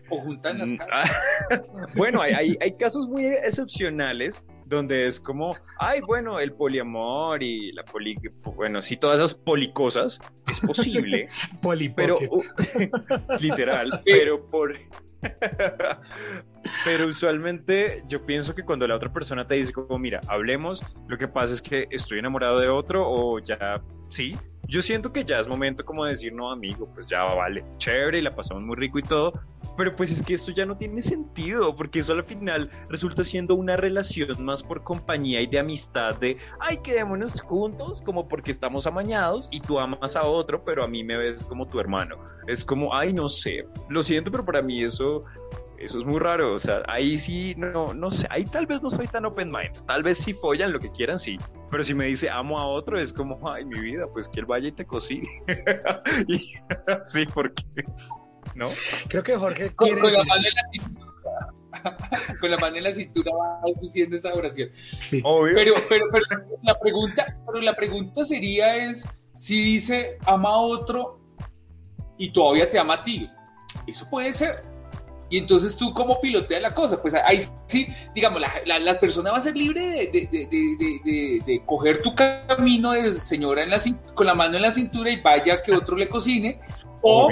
O juntar en las mm, casas. bueno, hay, hay, casos muy excepcionales donde es como, ay, bueno, el poliamor y la poli, bueno, sí, todas esas policosas, es posible, pero, literal, pero por, pero usualmente yo pienso que cuando la otra persona te dice como, mira, hablemos, lo que pasa es que estoy enamorado de otro o ya, sí, yo siento que ya es momento como de decir, no, amigo, pues ya vale, chévere y la pasamos muy rico y todo, pero pues es que esto ya no tiene sentido, porque eso al final resulta siendo una relación más por compañía y de amistad de, ay, quedémonos juntos, como porque estamos amañados y tú amas a otro, pero a mí me ves como tu hermano. Es como, ay, no sé, lo siento, pero para mí eso eso es muy raro, o sea, ahí sí, no, no sé, ahí tal vez no soy tan open mind, tal vez si follan lo que quieran, sí, pero si me dice amo a otro, es como, ay, mi vida, pues que él vaya y te cocine. sí, porque, ¿no? Creo que Jorge con, quiere con la mano en la cintura, con la mano en la cintura vas diciendo esa oración. Obvio. Pero, pero, pero la pregunta, pero la pregunta sería es, si dice ama a otro y todavía te ama a ti, eso puede ser, y entonces tú cómo piloteas la cosa, pues ahí sí, digamos, la, la, persona va a ser libre de, de, de, coger tu camino de señora en la, con la mano en la cintura y vaya que otro le cocine, o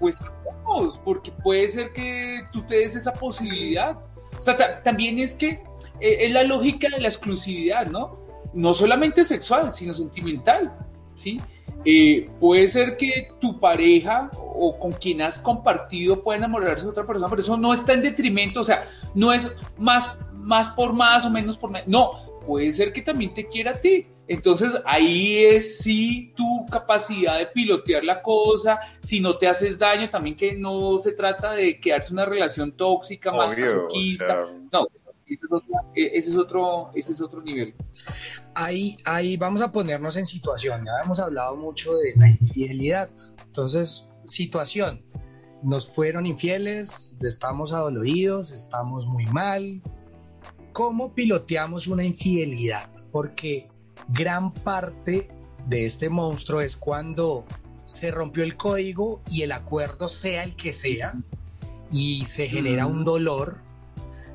pues vamos, porque puede ser que tú te des esa posibilidad. O sea, también es que eh, es la lógica de la exclusividad, ¿no? No solamente sexual, sino sentimental, ¿sí? Eh, puede ser que tu pareja o con quien has compartido pueda enamorarse de otra persona, pero eso no está en detrimento, o sea, no es más, más por más o menos por menos, no, puede ser que también te quiera a ti. Entonces ahí es sí tu capacidad de pilotear la cosa, si no te haces daño, también que no se trata de quedarse una relación tóxica, masoquista, no, ese es, otro, e, ese es otro, ese es otro nivel. Ahí, ahí vamos a ponernos en situación. Ya hemos hablado mucho de la infidelidad. Entonces, situación. Nos fueron infieles, estamos adoloridos, estamos muy mal. ¿Cómo piloteamos una infidelidad? Porque gran parte de este monstruo es cuando se rompió el código y el acuerdo sea el que sea y se genera un dolor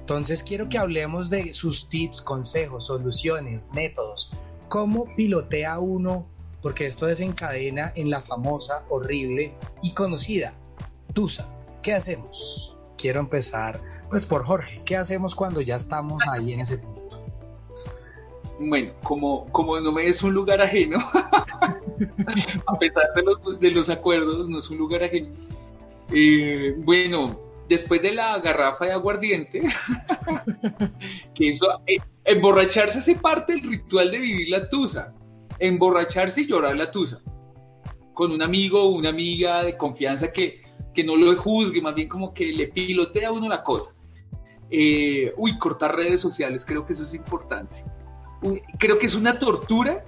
entonces quiero que hablemos de sus tips, consejos, soluciones, métodos. ¿Cómo pilotea uno? Porque esto desencadena en la famosa, horrible y conocida Tusa. ¿Qué hacemos? Quiero empezar pues por Jorge. ¿Qué hacemos cuando ya estamos ahí en ese punto? Bueno, como, como no me es un lugar ajeno, a pesar de los, de los acuerdos, no es un lugar ajeno. Eh, bueno, después de la garrafa de aguardiente, que eso, eh, emborracharse hace parte del ritual de vivir la tusa, emborracharse y llorar la tusa, con un amigo o una amiga de confianza que, que no lo juzgue, más bien como que le pilotea a uno la cosa. Eh, uy, cortar redes sociales, creo que eso es importante. creo que es una tortura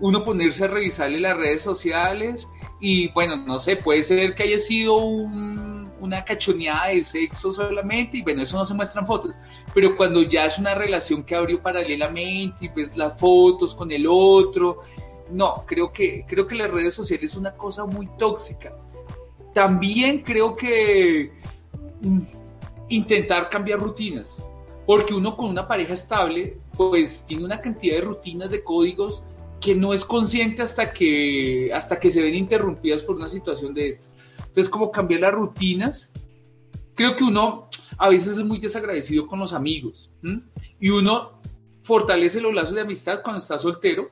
uno ponerse a revisarle las redes sociales y bueno, no sé, puede ser que haya sido un una cachoneada de sexo solamente y bueno, eso no se muestran fotos, pero cuando ya es una relación que abrió paralelamente y ves las fotos con el otro, no, creo que, creo que las redes sociales es una cosa muy tóxica. También creo que mm, intentar cambiar rutinas. porque uno con una pareja estable, pues tiene una cantidad de rutinas, de códigos que no es consciente hasta que, hasta que se ven interrumpidas por una situación de esta. Entonces, como cambiar las rutinas, creo que uno a veces es muy desagradecido con los amigos y uno fortalece los lazos de amistad cuando está soltero,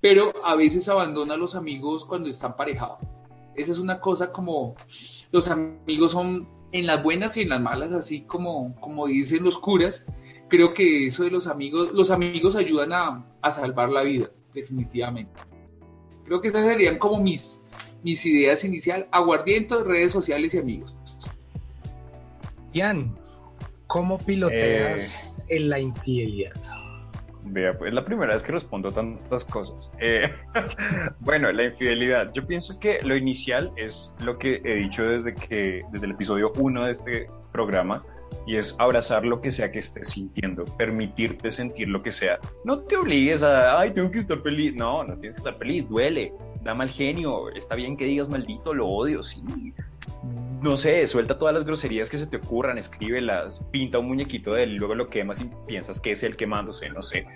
pero a veces abandona a los amigos cuando están parejados. Esa es una cosa como los amigos son en las buenas y en las malas, así como, como dicen los curas. Creo que eso de los amigos, los amigos ayudan a, a salvar la vida, definitivamente. Creo que esas serían como mis, mis ideas inicial, aguardiento, redes sociales y amigos. Ian, ¿cómo piloteas Eh. en la infidelidad? Vea, pues la primera vez que respondo tantas cosas. Eh, bueno, la infidelidad. Yo pienso que lo inicial es lo que he dicho desde que desde el episodio 1 de este programa y es abrazar lo que sea que estés sintiendo, permitirte sentir lo que sea. No te obligues a, ay, tengo que estar feliz. No, no tienes que estar feliz, duele, da mal genio. Está bien que digas maldito, lo odio, sí. No sé, suelta todas las groserías que se te ocurran, escríbelas, pinta un muñequito de él y luego lo quemas y piensas que es él quemándose, no sé.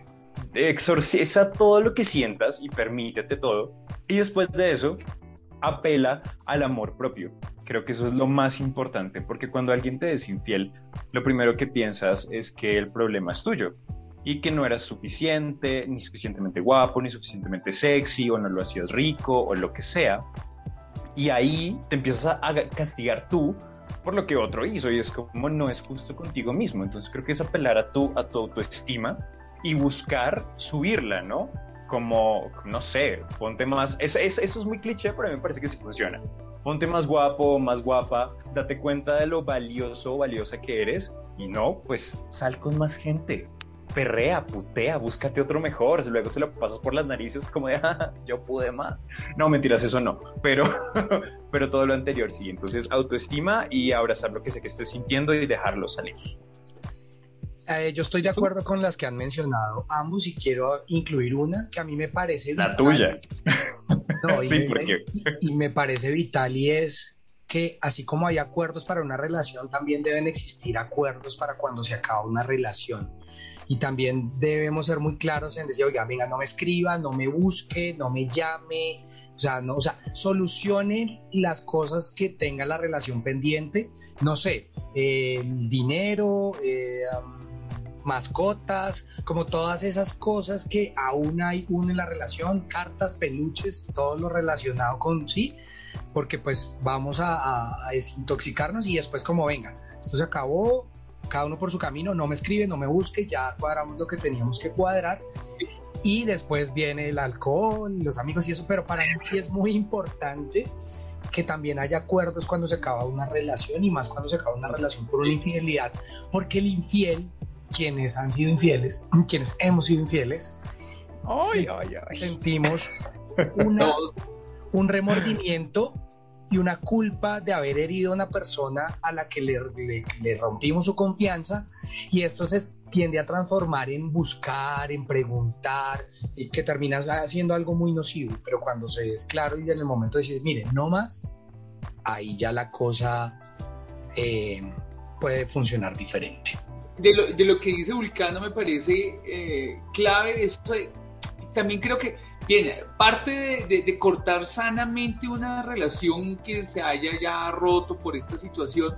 Exorciza todo lo que sientas y permítete todo. Y después de eso, apela al amor propio. Creo que eso es lo más importante, porque cuando alguien te es infiel, lo primero que piensas es que el problema es tuyo y que no eras suficiente, ni suficientemente guapo, ni suficientemente sexy, o no lo hacías rico, o lo que sea. Y ahí te empiezas a castigar tú por lo que otro hizo y es como no es justo contigo mismo. Entonces creo que es apelar a tu, a tu autoestima y buscar subirla, ¿no? Como, no sé, ponte más, es, es, eso es muy cliché, pero a mí me parece que sí funciona. Ponte más guapo, más guapa, date cuenta de lo valioso valiosa que eres y no, pues sal con más gente. Perrea, putea, búscate otro mejor. Luego se lo pasas por las narices como de, ah, yo pude más. No, mentiras, eso no. Pero, pero todo lo anterior sí. Entonces, autoestima y abrazar lo que sé que estés sintiendo y dejarlo salir. Eh, yo estoy de acuerdo con las que han mencionado ambos y quiero incluir una que a mí me parece La vital. tuya. No, y, Sí, me, porque- y- y me parece vital y es que así como hay acuerdos para una relación, también deben existir acuerdos para cuando se acaba una relación. Y también debemos ser muy claros en decir, oiga, venga, no me escriba, no me busque, no me llame, o sea, no, o sea, solucione las cosas que tenga la relación pendiente, no sé, eh, el dinero, eh, um, mascotas, como todas esas cosas que aún hay uno en la relación, cartas, peluches, todo lo relacionado con sí, porque pues vamos a, a- a desintoxicarnos y después como venga, esto se acabó, cada uno por su camino, no me escribe, no me busque, ya cuadramos lo que teníamos que cuadrar. Y después viene el alcohol, los amigos y eso, pero para mí sí es muy importante que también haya acuerdos cuando se acaba una relación y más cuando se acaba una relación por una infidelidad, porque el infiel, quienes han sido infieles, quienes hemos sido infieles, Sí. sentimos una, un remordimiento y una culpa de haber herido a una persona a la que le, le- le rompimos su confianza y esto se tiende a transformar en buscar, en preguntar, y que termina siendo algo muy nocivo, pero cuando se es claro y en el momento dices, mire, no más, ahí ya la cosa eh, puede funcionar diferente. De lo, de lo que dice Vulcano me parece eh, clave esto de- también creo que bien parte de, de- de cortar sanamente una relación que se haya ya roto por esta situación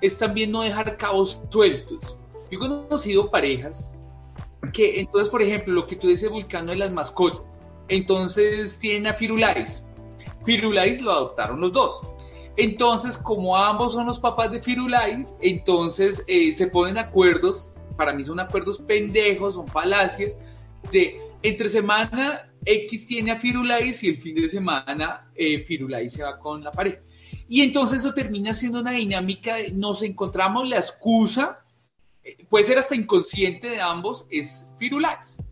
es también no dejar cabos sueltos. Yo he conocido parejas que entonces por ejemplo lo que tú dices Vulcano de las mascotas entonces tienen a Firulais. Firulais lo adoptaron los dos entonces, como ambos son los papás de Firulais, entonces eh, se ponen acuerdos, para mí son acuerdos pendejos, son falacias, de entre semana X tiene a Firulais y el fin de semana eh, Firulais se va con la pareja. Y entonces eso termina siendo una dinámica, de nos encontramos la excusa, eh, puede ser hasta inconsciente de ambos, es Firulais.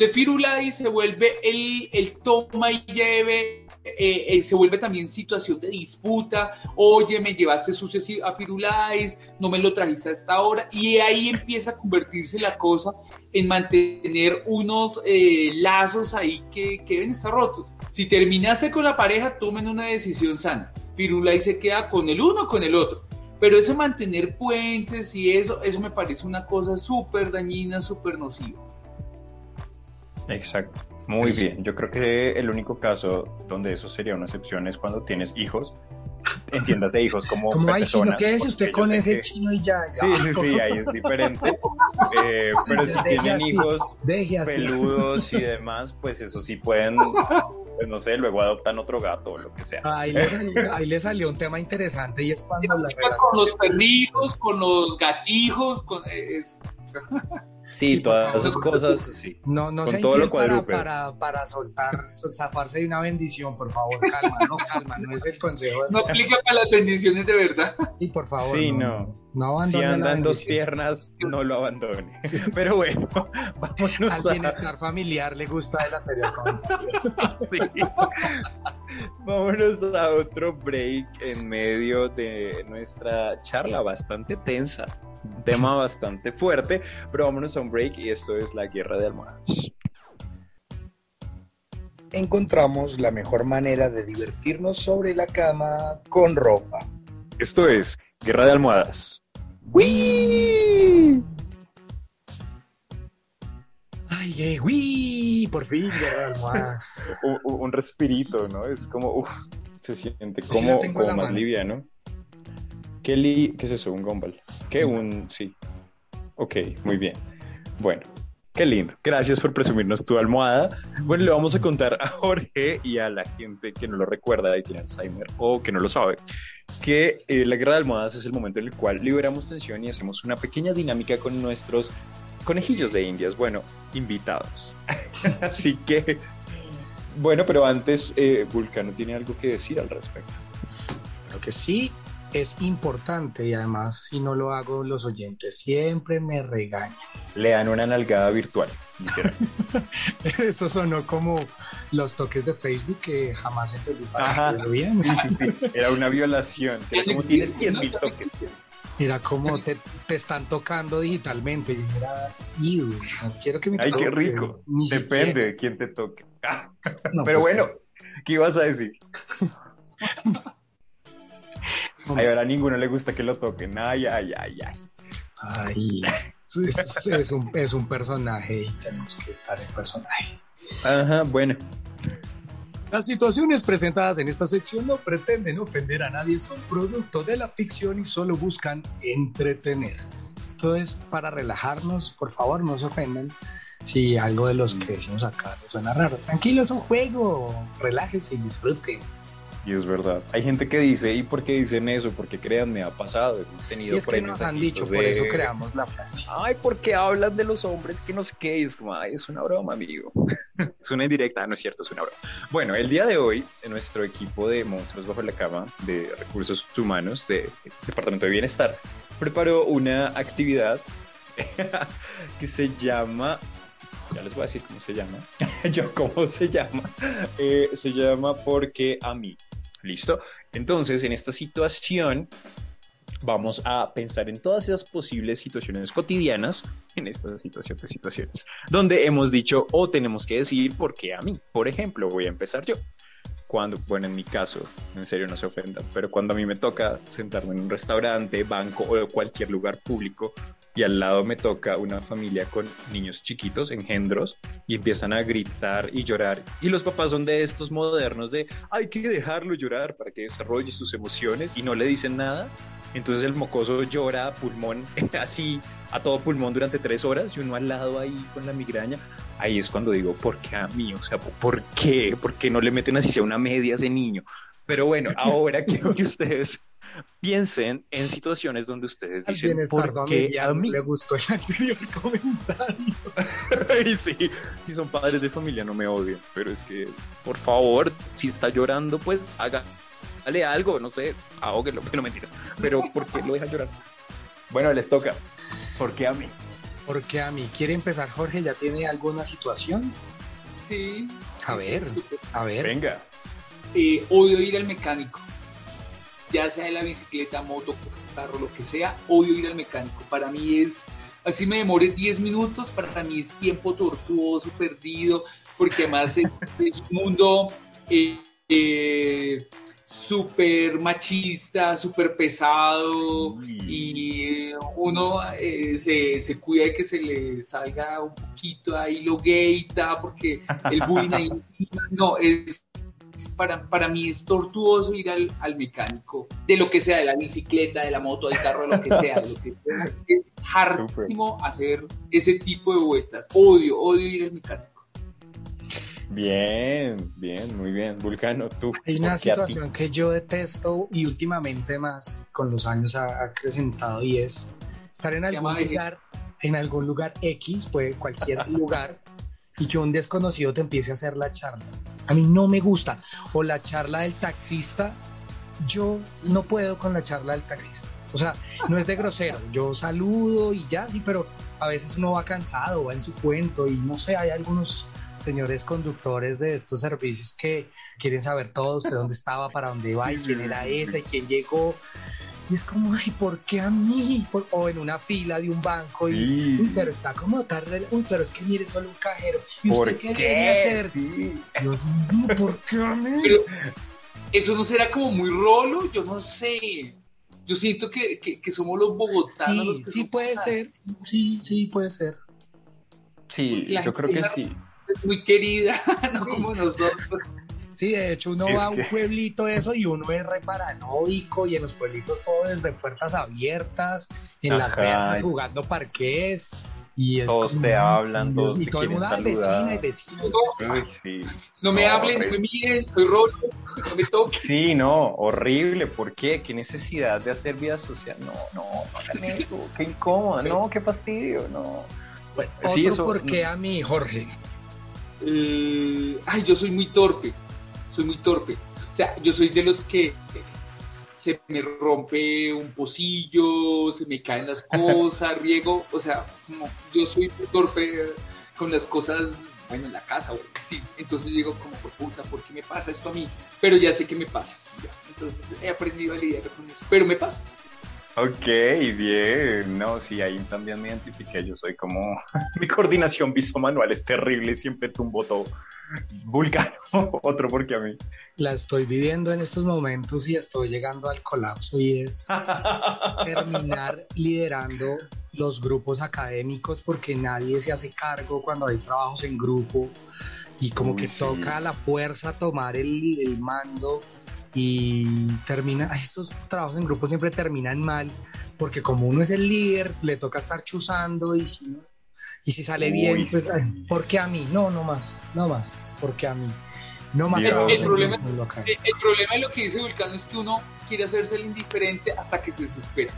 Entonces Firulais se vuelve el, el toma y lleve, eh, eh, se vuelve también situación de disputa, oye, me llevaste sucio a Firulais, no me lo trajiste a esta hora, y ahí empieza a convertirse la cosa en mantener unos eh, lazos ahí que, que deben estar rotos. Si terminaste con la pareja, tomen una decisión sana. Firulais se queda con el uno o con el otro. Pero eso mantener puentes y eso, eso me parece una cosa súper dañina, súper nociva. Exacto. Muy bien. Yo creo que el único caso donde eso sería una excepción es cuando tienes hijos. Entiéndase hijos como, Como hay chino, personas. quédese usted porque con ese que- chino y ya. ya. Sí, sí, sí, ahí es diferente. Eh, pero si Deje tienen así, hijos Deje así. peludos y demás, pues eso sí pueden, pues no sé, luego adoptan otro gato o lo que sea. Ahí le, salió, ahí le salió un tema interesante y es cuando la relación Con los perrijos, con los gatijos, con... es- Sí, sí, todas favor. esas cosas, sí. No, no Con todo lo para, para, para soltar, sol- zafarse de una bendición, por favor, calma, no, calma, no es el consejo. de- no aplica para las bendiciones de verdad. Y por favor, Sí, no. no. No Si abandone la anda en dos piernas, no lo abandone. Pero bueno, vámonos Al a... bienestar familiar le gusta el anterior. Sí. Vámonos a otro break en medio de nuestra charla bastante tensa. Un tema bastante fuerte, pero vámonos a un break y esto es la guerra de almohadas. encontramos la mejor manera de divertirnos sobre la cama con ropa. Esto es Guerra de Almohadas. Ay, eh, uy, por fin, almohadas. Un, un- respirito, ¿no? Es como, uff, se siente Sí, como, en como más liviano. ¿Qué, li- ¿Qué es eso? ¿Un gumball? ¿Qué? Un... Sí. Ok, muy bien. Bueno, qué lindo. Gracias por presumirnos tu almohada. Bueno, le vamos a contar a Jorge y a la gente que no lo recuerda y tiene Alzheimer o que no lo sabe, que eh, la guerra de almohadas es el momento en el cual liberamos tensión y hacemos una pequeña dinámica con nuestros conejillos de indias, bueno, invitados. Así que, bueno, pero antes, eh, Vulcano tiene algo que decir al respecto. Lo que sí es importante y además si no lo hago los oyentes siempre me regañan. Le dan una nalgada virtual, literal. Eso sonó como los toques de Facebook que jamás entendí para Ajá. bien. Sí, sí, sí. Era una violación. Era como tiene 100 mil toques. Mira cómo te, te están tocando digitalmente. Y mira, "Ew, no quiero que me Ay, qué rico. ni Depende siquiera". de quién te toque. Ah, No, Pero pues, bueno, ¿qué ibas a decir? no, Ay, ahora a ninguno le gusta que lo toquen. Ay, ay, ay, ay. Ay, es, es- es un, es un personaje y tenemos que estar en personaje. Ajá, bueno. Las situaciones presentadas en esta sección no pretenden ofender a nadie, son producto de la ficción y solo buscan entretener. Esto es para relajarnos, por favor no se ofendan si algo de los que decimos acá les suena raro. Tranquilo, es un juego, relájense y disfruten. Y es verdad. Hay gente que dice, ¿y por qué dicen eso? Porque créanme, ha pasado. Hemos tenido Si es por que nos han dicho, por eso creamos la frase. Ay, ¿por qué hablas de los hombres que no sé qué? Y es como, ay, es una broma, amigo. es una indirecta, no es cierto, es una broma. Bueno, el día de hoy, en nuestro equipo de Monstruos Bajo la Cama de Recursos Humanos de Departamento de Bienestar, preparó una actividad que se llama. Ya les voy a decir cómo se llama. Yo, ¿cómo se llama? Eh, se llama Porque a mí. ¿Listo? Entonces, en esta situación, vamos a pensar en todas esas posibles situaciones cotidianas, en esta situación de situaciones, donde hemos dicho o tenemos que decir por qué a mí. Por ejemplo, voy a empezar yo. Cuando, bueno, en mi caso, en serio no se ofendan, pero cuando a mí me toca sentarme en un restaurante, banco o cualquier lugar público y al lado me toca una familia con niños chiquitos, engendros, y empiezan a gritar y llorar. Y los papás son de estos modernos de hay que dejarlo llorar para que desarrolle sus emociones y no le dicen nada. Entonces el mocoso llora a pulmón, así a todo pulmón durante tres horas y uno al lado ahí con la migraña. Ahí es cuando digo, ¿por qué a mí? O sea, ¿por qué? ¿Por qué no le meten así sea una media a ese niño? Pero bueno, ahora quiero que ustedes piensen en situaciones donde ustedes dicen, ¿por qué a mí? le gustó el anterior comentario. Y sí, si son padres de familia no me odien, pero es que, por favor, si está llorando, pues haga, dale algo, no sé, ahóguelo, pero mentiras. Pero ¿por qué lo deja llorar? Bueno, les toca. ¿Por qué a mí? Porque a mí quiere empezar Jorge, ¿ya tiene alguna situación? Sí. A ver, a ver. Venga. Eh, odio ir al mecánico. Ya sea de la bicicleta, moto, carro, lo que sea, odio ir al mecánico. Para mí es, así me demore 10 minutos, para mí es tiempo tortuoso, perdido, porque además es, es un mundo eh, eh, súper machista, súper pesado y uno eh, se, se cuida de que se le salga un poquito ahí lo gay, ta, porque el bullying ahí encima, no, es para, para mí es tortuoso ir al, al mecánico, de lo que sea, de la bicicleta, de la moto, del carro, de lo que sea, lo que sea. Es hartísimo hacer ese tipo de vueltas. Odio, odio ir al mecánico. Bien, bien, muy bien. Vulcano, tú. Hay una situación que yo detesto y últimamente más con los años ha acrecentado y es estar en algún lugar, en algún lugar X, puede cualquier lugar, y que un desconocido te empiece a hacer la charla. A mí no me gusta. O la charla del taxista, yo no puedo con la charla del taxista. O sea, no es de grosero. Yo saludo y ya, sí, pero a veces uno va cansado, va en su cuento y no sé, hay algunos señores conductores de estos servicios que quieren saber todo, usted dónde estaba, para dónde va y quién era ese y quién llegó. Y es como, ay, ¿por qué a mí? Por- o en una fila de un banco y, Sí. uy, pero está como tarde, uy, pero es que mire solo un cajero. ¿Y ¿Por usted qué, qué? hacer? Sí. Dios mío, ¿por qué a mí? Pero eso no será como muy rolo, yo no sé. Yo siento que, que, que somos los bogotanos los Sí, que sí puede ser, sí, sí puede ser. Sí, yo creo que sí. Es muy querida, no como nosotros. Sí, de hecho uno Es va a un que- pueblito eso y uno es re paranoico y en los pueblitos todo desde puertas abiertas, en las verjas jugando parqués y es Todos como, te hablan, todos y te todo quieren vecina y saludar". vecino. Uy, sí. No me No, hablen, no horrible. me miren, soy rolo, no me toquen. Sí, no, horrible. ¿Por qué? ¿Qué necesidad de hacer vida social? No, no, no hagan eso. Qué incómodo, no, qué fastidio, no. Bueno, Sí, otro eso- por qué a mí, Jorge. Eh, ay, yo soy muy torpe, soy muy torpe. O sea, yo soy de los que se me rompe un pocillo, se me caen las cosas, riego, o sea, como yo soy muy torpe con las cosas, bueno, en la casa, o sí. Entonces digo como, por puta, ¿por qué me pasa esto a mí? Pero ya sé que me pasa, ya. Entonces he aprendido a lidiar con eso, pero me pasa. Ok, bien. No, sí, ahí también me identifiqué. Yo soy como. Mi coordinación visomanual es terrible. Siempre tumbo todo. Vulcano. Otro porque a mí. La estoy viviendo en estos momentos y estoy llegando al colapso y es terminar liderando los grupos académicos porque nadie se hace cargo cuando hay trabajos en grupo y como Uy, que sí. toca a la fuerza tomar el, el mando y termina, esos trabajos en grupo siempre terminan mal porque como uno es el líder le toca estar chuzando y si, y si sale Uy, bien, pues, sí. ¿por qué a mí? No, no más, no más, porque a mí. No más El problema-. El, el problema de lo que dice Vulcano es que uno quiere hacerse el indiferente hasta que se desespera.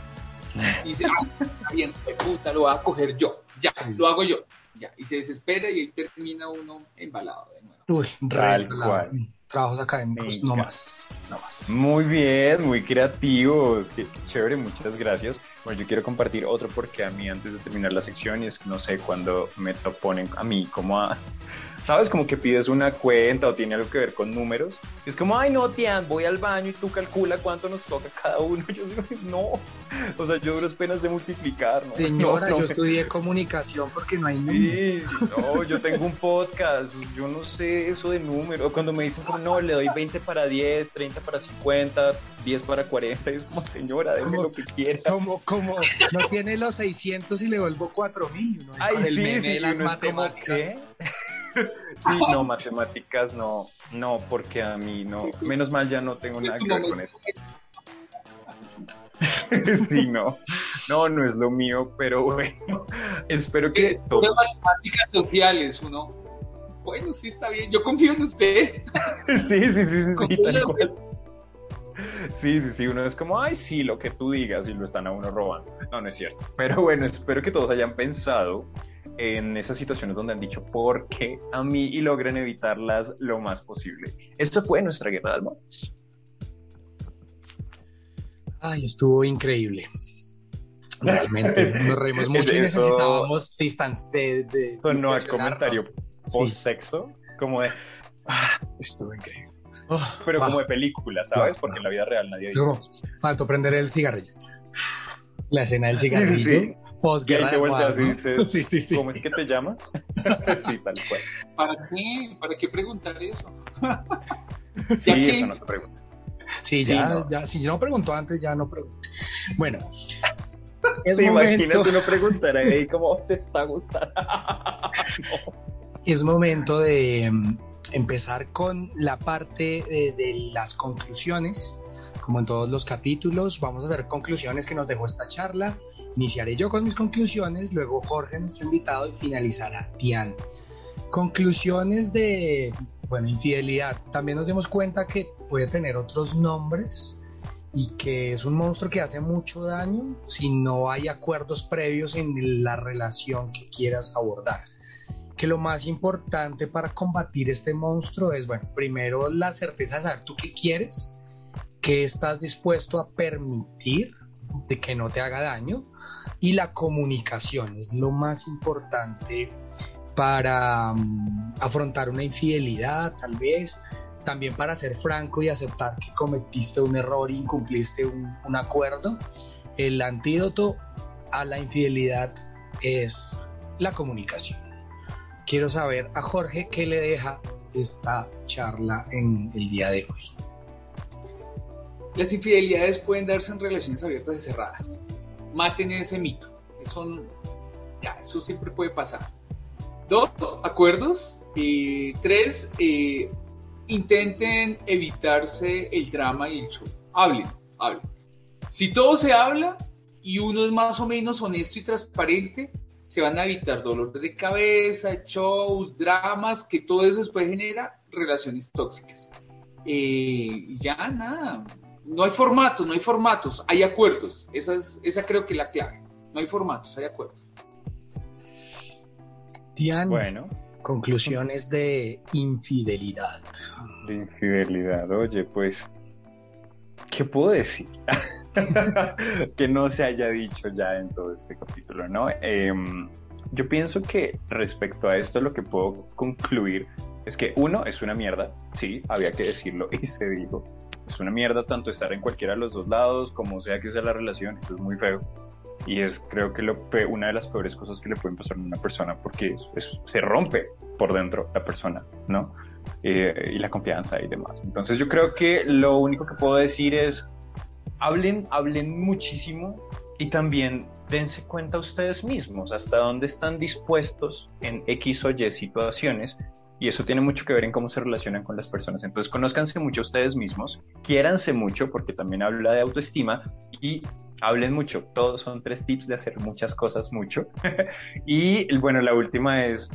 Y dice, ah, está bien, de puta, lo voy a coger yo. Ya, Sí. lo hago yo. Ya, y se desespera y ahí termina uno embalado de nuevo. Uy, Tal re- cual. Trabajos académicos, Venga. no más. No más. Muy bien, muy creativos. Qué, qué chévere, muchas gracias. Bueno, yo quiero compartir otro porque a mí antes de terminar la sección y es que no sé cuando me ponen a mí como a... ¿Sabes? Como que pides una cuenta o tiene algo que ver con números. Es como, ay, no, Tian, voy al baño y tú calcula cuánto nos toca cada uno. Yo digo, no. O sea, yo duras penas de multiplicar, ¿no? Señora, No, no yo estudié comunicación porque no hay números. Sí, no, yo tengo un podcast, yo no sé eso de números. Cuando me dicen como, no, le doy 20 para 10, 30 para 50, 10 para 40, es como, señora, déme lo que quiera. Como, como no tiene los 600 y le vuelvo 4000. uno ahí Ay, con el sí, sí, de las como, matemáticas. ¿qué? Sí, no, matemáticas no, no, porque a mí no, menos mal ya no tengo nada que ver con eso. Sí, no, no, no es lo mío, pero bueno, espero que Eh, todos, matemáticas sociales, uno. Bueno, sí está bien, yo confío en usted. Sí, sí, sí, sí. Sí, sí, sí, uno es como, ay, sí, lo que tú digas y lo están a uno robando. No, no es cierto. Pero bueno, espero que todos hayan pensado en esas situaciones donde han dicho por qué a mí y logren evitarlas lo más posible. Esto fue nuestra guerra de almohadas. Ay, estuvo increíble. Realmente, nos reímos mucho y necesitábamos distancia de, de Sonó a distanciarnos. comentario Sí. post-sexo, como de, ah, estuvo increíble. Oh, Pero ah, como de película, ¿sabes? Ah, Porque ah. en la vida real nadie dice Luego, faltó prender el cigarrillo. La escena del cigarrillo. Sí. Te volteas y dices, Sí, sí, sí. ¿Cómo sí. es que te llamas? sí, tal cual. ¿Para qué? ¿Para qué preguntar eso? Sí, Ya que- eso no se pregunta. Sí, Sí, ya, no. ya, si no preguntó antes, ya no pregunto. Bueno, es Sí, momento, imagínate uno preguntar ahí cómo te está gustando. es momento de mm, empezar con la parte de, de las conclusiones. Como en todos los capítulos, vamos a hacer conclusiones que nos dejó esta charla. Iniciaré yo con mis conclusiones, luego Jorge, nuestro invitado, y finalizará Tian. Conclusiones de, bueno, infidelidad. También nos dimos cuenta que puede tener otros nombres y que es un monstruo que hace mucho daño si no hay acuerdos previos en la relación que quieras abordar. Que lo más importante para combatir este monstruo es, bueno, primero la certeza de saber tú qué quieres, qué estás dispuesto a permitir de que no te haga daño y la comunicación es lo más importante para mm, afrontar una infidelidad tal vez también para ser franco y aceptar que cometiste un error e incumpliste un, un acuerdo. El antídoto a la infidelidad es la comunicación. Quiero saber a Jorge qué le deja esta charla en el día de hoy. Las infidelidades pueden darse en relaciones abiertas y cerradas. Maten ese mito. Eso, ya, eso siempre puede pasar. Dos, acuerdos. Y tres, eh, intenten evitarse el drama y el show. Hablen, hablen. Si todo se habla y uno es más o menos honesto y transparente, se van a evitar dolores de cabeza, shows, dramas, que todo eso después genera relaciones tóxicas. Eh, ya nada, no hay formatos, no hay formatos, hay acuerdos. Esa, es, esa creo que es la clave. No hay formatos, hay acuerdos. Tian, Bueno, conclusiones de infidelidad. de infidelidad, oye, pues, ¿qué puedo decir? que no se haya dicho ya en todo este capítulo, ¿no? Em, yo pienso que respecto a esto lo que puedo concluir es que uno es una mierda, sí, había que decirlo y se dijo. Es una mierda tanto estar en cualquiera de los dos lados, como sea que sea la relación, es muy feo. Y es creo que lo una de las peores cosas que le pueden pasar a una persona porque es- es- se rompe por dentro la persona, ¿no? Eh, y la confianza y demás. Entonces yo creo que lo único que puedo decir es hablen, hablen muchísimo y también dense cuenta ustedes mismos hasta dónde están dispuestos en X o Y situaciones y eso tiene mucho que ver en cómo se relacionan con las personas. Entonces, conózcanse mucho ustedes mismos, quiéranse mucho, porque también habla de autoestima, y hablen mucho. Todos son tres tips de hacer muchas cosas mucho. y bueno, la última es,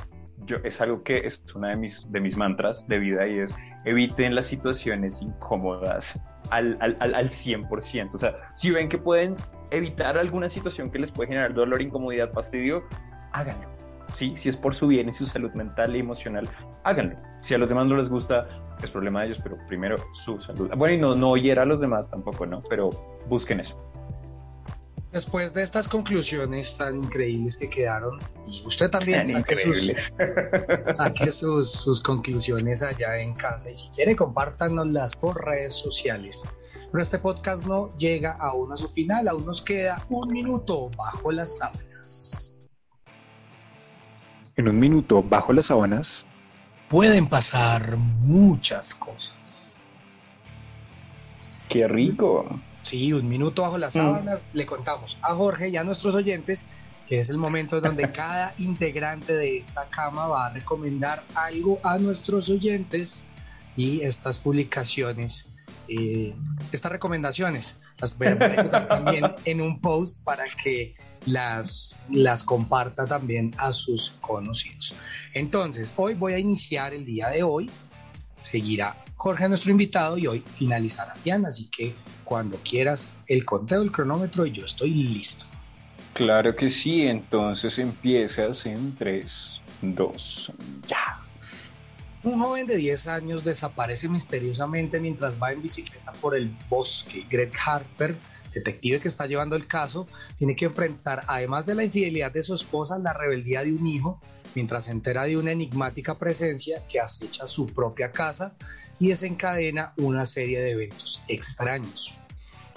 yo, es algo que es una de mis, de mis mantras de vida y es eviten las situaciones incómodas al, al, al, al 100%. O sea, si ven que pueden evitar alguna situación que les puede generar dolor, incomodidad, fastidio, háganlo. Sí, si es por su bien y su salud mental y emocional, háganlo. Si a los demás no les gusta, es problema de ellos, pero primero su salud. Bueno, y no, no oyer a los demás tampoco, ¿no? Pero busquen eso. Después de estas conclusiones tan increíbles que quedaron, y usted también saque, sus, saque sus, sus conclusiones allá en casa y si quiere compártanoslas por redes sociales. Pero este podcast no llega aún a su final, aún nos queda un minuto bajo las sábanas. En un minuto, bajo las sábanas, Pueden pasar muchas cosas. qué rico. Sí, un minuto bajo las Mm. sábanas. Le contamos a Jorge y a nuestros oyentes que es el momento donde cada integrante de esta cama va a recomendar algo a nuestros oyentes y estas publicaciones, eh, estas recomendaciones, las voy a ejecutar también en un post para que las, las comparta también a sus conocidos. Entonces, hoy voy a iniciar el día de hoy. Seguirá Jorge, nuestro invitado, y hoy finalizará Diana. Así que cuando quieras el conteo, el cronómetro, yo estoy listo. Claro que sí, entonces empiezas en 3, 2, ya. Un joven de 10 años desaparece misteriosamente mientras va en bicicleta por el bosque. Greg Harper, detective que está llevando el caso, tiene que enfrentar, además de la infidelidad de su esposa, la rebeldía de un hijo, mientras se entera de una enigmática presencia que acecha su propia casa y desencadena una serie de eventos extraños.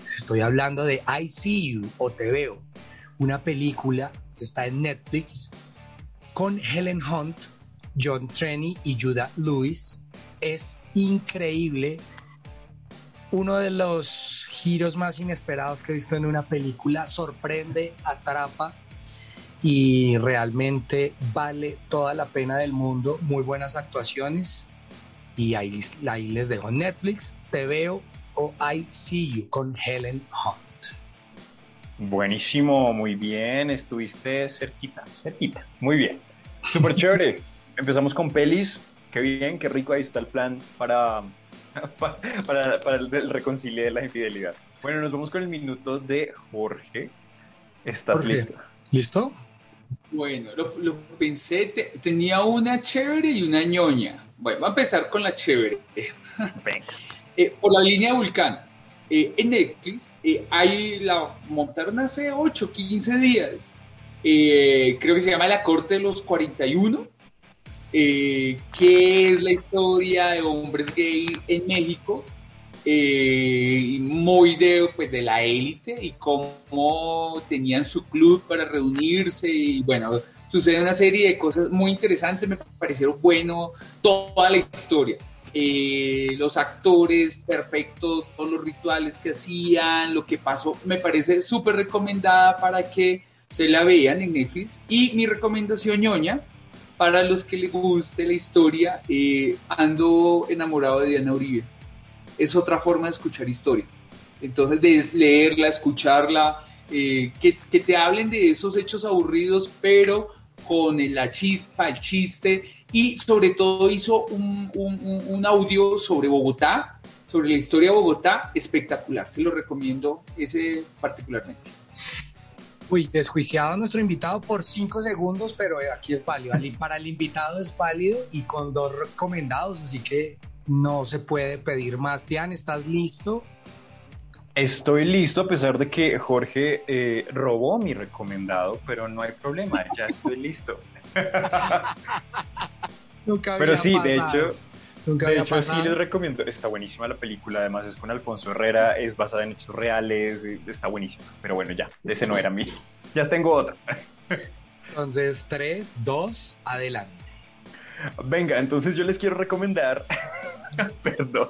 Estoy hablando de I See You o Te Veo, una película que está en Netflix con Helen Hunt, John Trenny y Judah Lewis. Es increíble uno de los giros más inesperados que he visto en una película. Sorprende, atrapa y realmente vale toda la pena del mundo. Muy buenas actuaciones. Y ahí, ahí les dejo Netflix, Te veo o I See You con Helen Hunt. Buenísimo, muy bien. Estuviste cerquita, cerquita. Muy bien. Súper chévere. Empezamos con pelis. Qué bien, qué rico. Ahí está el plan para, para, para, el, el reconciliar de la infidelidad. Bueno, nos vamos con el minuto de Jorge. ¿Estás Jorge, listo? ¿Listo? Bueno, lo, lo pensé, te- tenía una chévere y una ñoña. Bueno, voy a empezar con la chévere. Venga. Eh, por la línea Vulcano. Eh, en Netflix, eh, hay la montaron hace 8, 15 días. Eh, creo que se llama La Corte de los 41, eh, que es la historia de hombres gay en México, eh, muy de, pues, de la élite y cómo tenían su club para reunirse y bueno, sucede una serie de cosas muy interesantes, me parecieron bueno toda la historia. Eh, los actores perfectos, todos los rituales que hacían, lo que pasó, me parece súper recomendada para que se la vean en Netflix. Y mi recomendación ñoña, para los que les guste la historia, eh, ando enamorado de Diana Uribe. Es otra forma de escuchar historia. Entonces, de leerla, escucharla, eh, que, te hablen de esos hechos aburridos, pero con la chispa, el chiste, y sobre todo hizo un, audio sobre Bogotá, sobre la historia de Bogotá, espectacular. Se lo recomiendo ese particularmente. Uy, desjuiciado a nuestro invitado por cinco segundos, pero aquí es válido. Para el invitado es válido y con dos recomendados, así que no se puede pedir más. Tian, ¿estás listo? Estoy listo a pesar de que Jorge eh, robó mi recomendado, pero no hay problema, ya estoy listo. Nunca pero sí, pasado. de hecho, Nunca de hecho sí les recomiendo, está buenísima la película, además es con Alfonso Herrera, es basada en hechos reales, está buenísima, pero bueno, ya, ese no era mí, ya tengo otro. Entonces, 3, 2, adelante. Venga, entonces yo les quiero recomendar, perdón,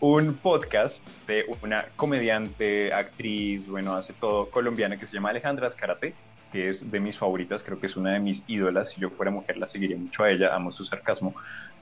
un podcast de una comediante, actriz, bueno, hace todo, colombiana que se llama Alejandra Azcárate, que es de mis favoritas, creo que es una de mis ídolas, si yo fuera mujer la seguiría mucho a ella, amo su sarcasmo,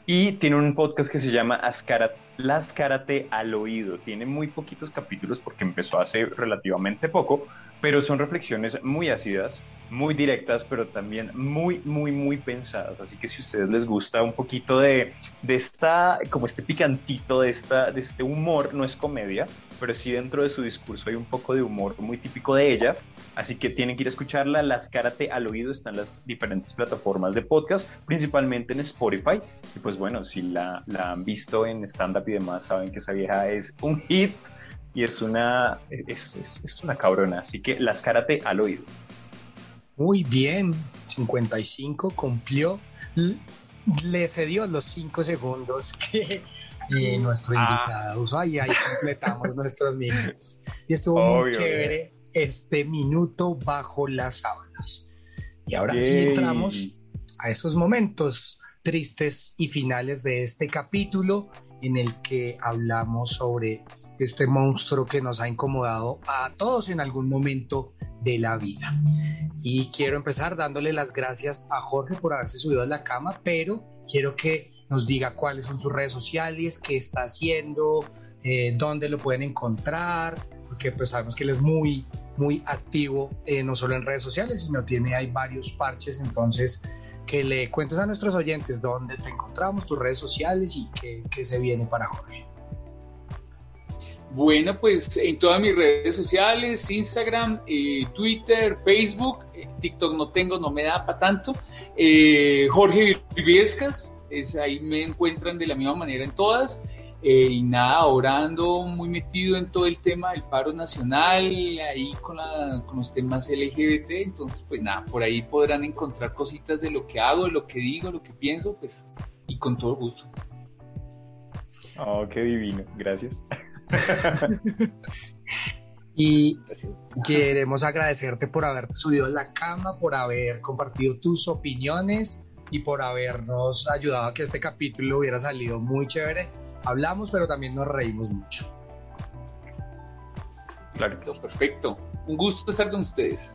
y tiene un podcast que se llama Azcárate, Lascárate al oído, tiene muy poquitos capítulos porque empezó hace relativamente poco, pero son reflexiones muy ácidas, muy directas, pero también muy, muy, muy pensadas. Así que si a ustedes les gusta un poquito de, de esta, como este picantito de, esta, de este humor, no es comedia, pero sí dentro de su discurso hay un poco de humor muy típico de ella. Así que tienen que ir a escucharla. Las Cárate al oído están en las diferentes plataformas de podcast, principalmente en Spotify. Y pues bueno, si la, la han visto en stand-up y demás, saben que esa vieja es un hit y es una, es, es, es una cabrona. Así que las Cárate al oído. Muy bien, 55 cumplió, le cedió los 5 segundos que eh, nuestro invitado ah. usó ahí completamos nuestros minutos. Y estuvo Obvio, muy chévere. Este minuto bajo las sábanas. Y ahora Yay. sí entramos a esos momentos tristes y finales de este capítulo en el que hablamos sobre este monstruo que nos ha incomodado a todos en algún momento de la vida. Y quiero empezar dándole las gracias a Jorge por haberse subido a la cama, pero quiero que nos diga cuáles son sus redes sociales, qué está haciendo, eh, dónde lo pueden encontrar, porque pues sabemos que él es muy, muy activo, eh, no solo en redes sociales, sino tiene hay varios parches, entonces que le cuentes a nuestros oyentes dónde te encontramos, tus redes sociales y qué, qué se viene para Jorge. Bueno, pues en todas mis redes sociales, Instagram, eh, Twitter, Facebook, eh, TikTok no tengo, no me da para tanto. Eh, Jorge Viviescas, es, ahí me encuentran de la misma manera en todas. Y nada, ahora ando muy metido en todo el tema del paro nacional, ahí con, la, con los temas LGBT. Entonces, pues nada, por ahí podrán encontrar cositas de lo que hago, de lo que digo, lo que pienso, pues, y con todo gusto. Oh, qué divino, gracias. y queremos agradecerte por haberte subido a la cama, por haber compartido tus opiniones y por habernos ayudado a que este capítulo hubiera salido muy chévere hablamos, pero también nos reímos mucho. Claro. Perfecto. Un gusto estar con ustedes.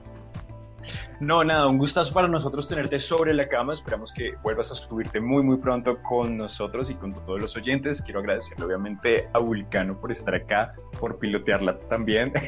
No, nada, un gustazo para nosotros tenerte sobre la cama. Esperamos que vuelvas a subirte muy, muy pronto con nosotros y con todos los oyentes. Quiero agradecerle obviamente a Vulcano por estar acá, por pilotearla también.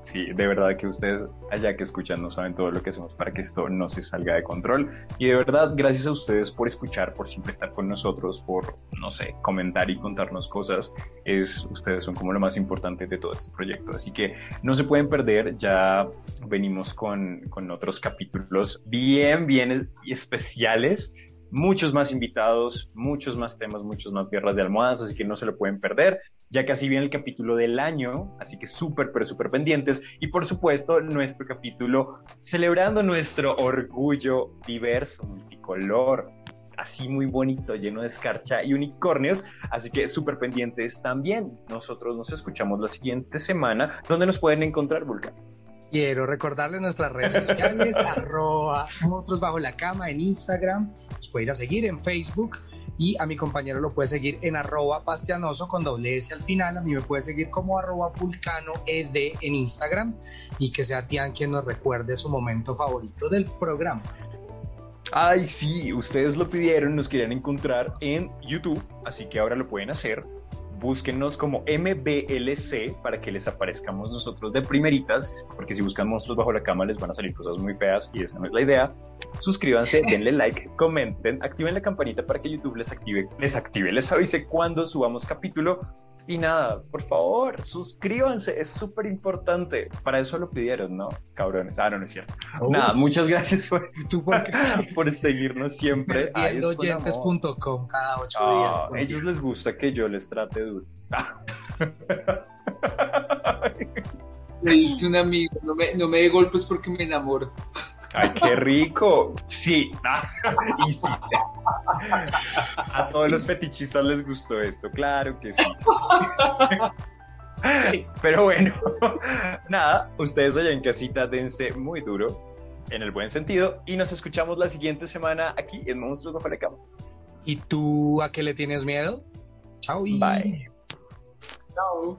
Sí, de verdad que ustedes allá que escuchan no saben todo lo que hacemos para que esto no se salga de control. Y de verdad, gracias a ustedes por escuchar, por siempre estar con nosotros, por, no sé, comentar y contarnos cosas. Es, ustedes son como lo más importante de todo este proyecto. Así que no se pueden perder, ya venimos con, con otros capítulos bien, bien especiales muchos más invitados, muchos más temas, muchos más guerras de almohadas, así que no se lo pueden perder. Ya casi viene el capítulo del año, así que súper, pero súper pendientes. Y por supuesto, nuestro capítulo celebrando nuestro orgullo diverso, multicolor, así muy bonito, lleno de escarcha y unicornios. Así que súper pendientes también. Nosotros nos escuchamos la siguiente semana. ¿Dónde nos pueden encontrar, Vulcan? Quiero recordarles nuestras redes sociales, arroba monstruos bajo la cama en Instagram, nos puede ir a seguir en Facebook y a mi compañero lo puede seguir en arroba pastianoso con doble S al final, a mí me puede seguir como arroba vulcano ed en Instagram y que sea Tian quien nos recuerde su momento favorito del programa. Ay, sí, ustedes lo pidieron, nos querían encontrar en YouTube, así que ahora lo pueden hacer búsquenos como MBLC para que les aparezcamos nosotros de primeritas, porque si buscan monstruos bajo la cama les van a salir cosas muy feas y esa no es la idea. Suscríbanse, denle like, comenten, activen la campanita para que YouTube les active, les active, les avise cuando subamos capítulo. Y nada, por favor, suscríbanse, es súper importante. Para eso lo pidieron, ¿no? Cabrones. Ah, no, no es cierto. Nada, muchas gracias por, por seguirnos siempre. oyentes.com cada ocho Ah, días. a ellos les gusta que yo les trate duro. Me diste un amigo, no me, no me dé golpes porque me enamoro. ¡Ay, qué rico! Sí. y sí. A todos los fetichistas les gustó esto, claro que sí. Pero bueno, nada, ustedes allá en casita dense muy duro, en el buen sentido, y nos escuchamos la siguiente semana aquí en Monstruos Bajo la Cama. ¿Y tú a qué le tienes miedo? Chao. Y... Bye. Chao.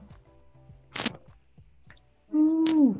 Mm.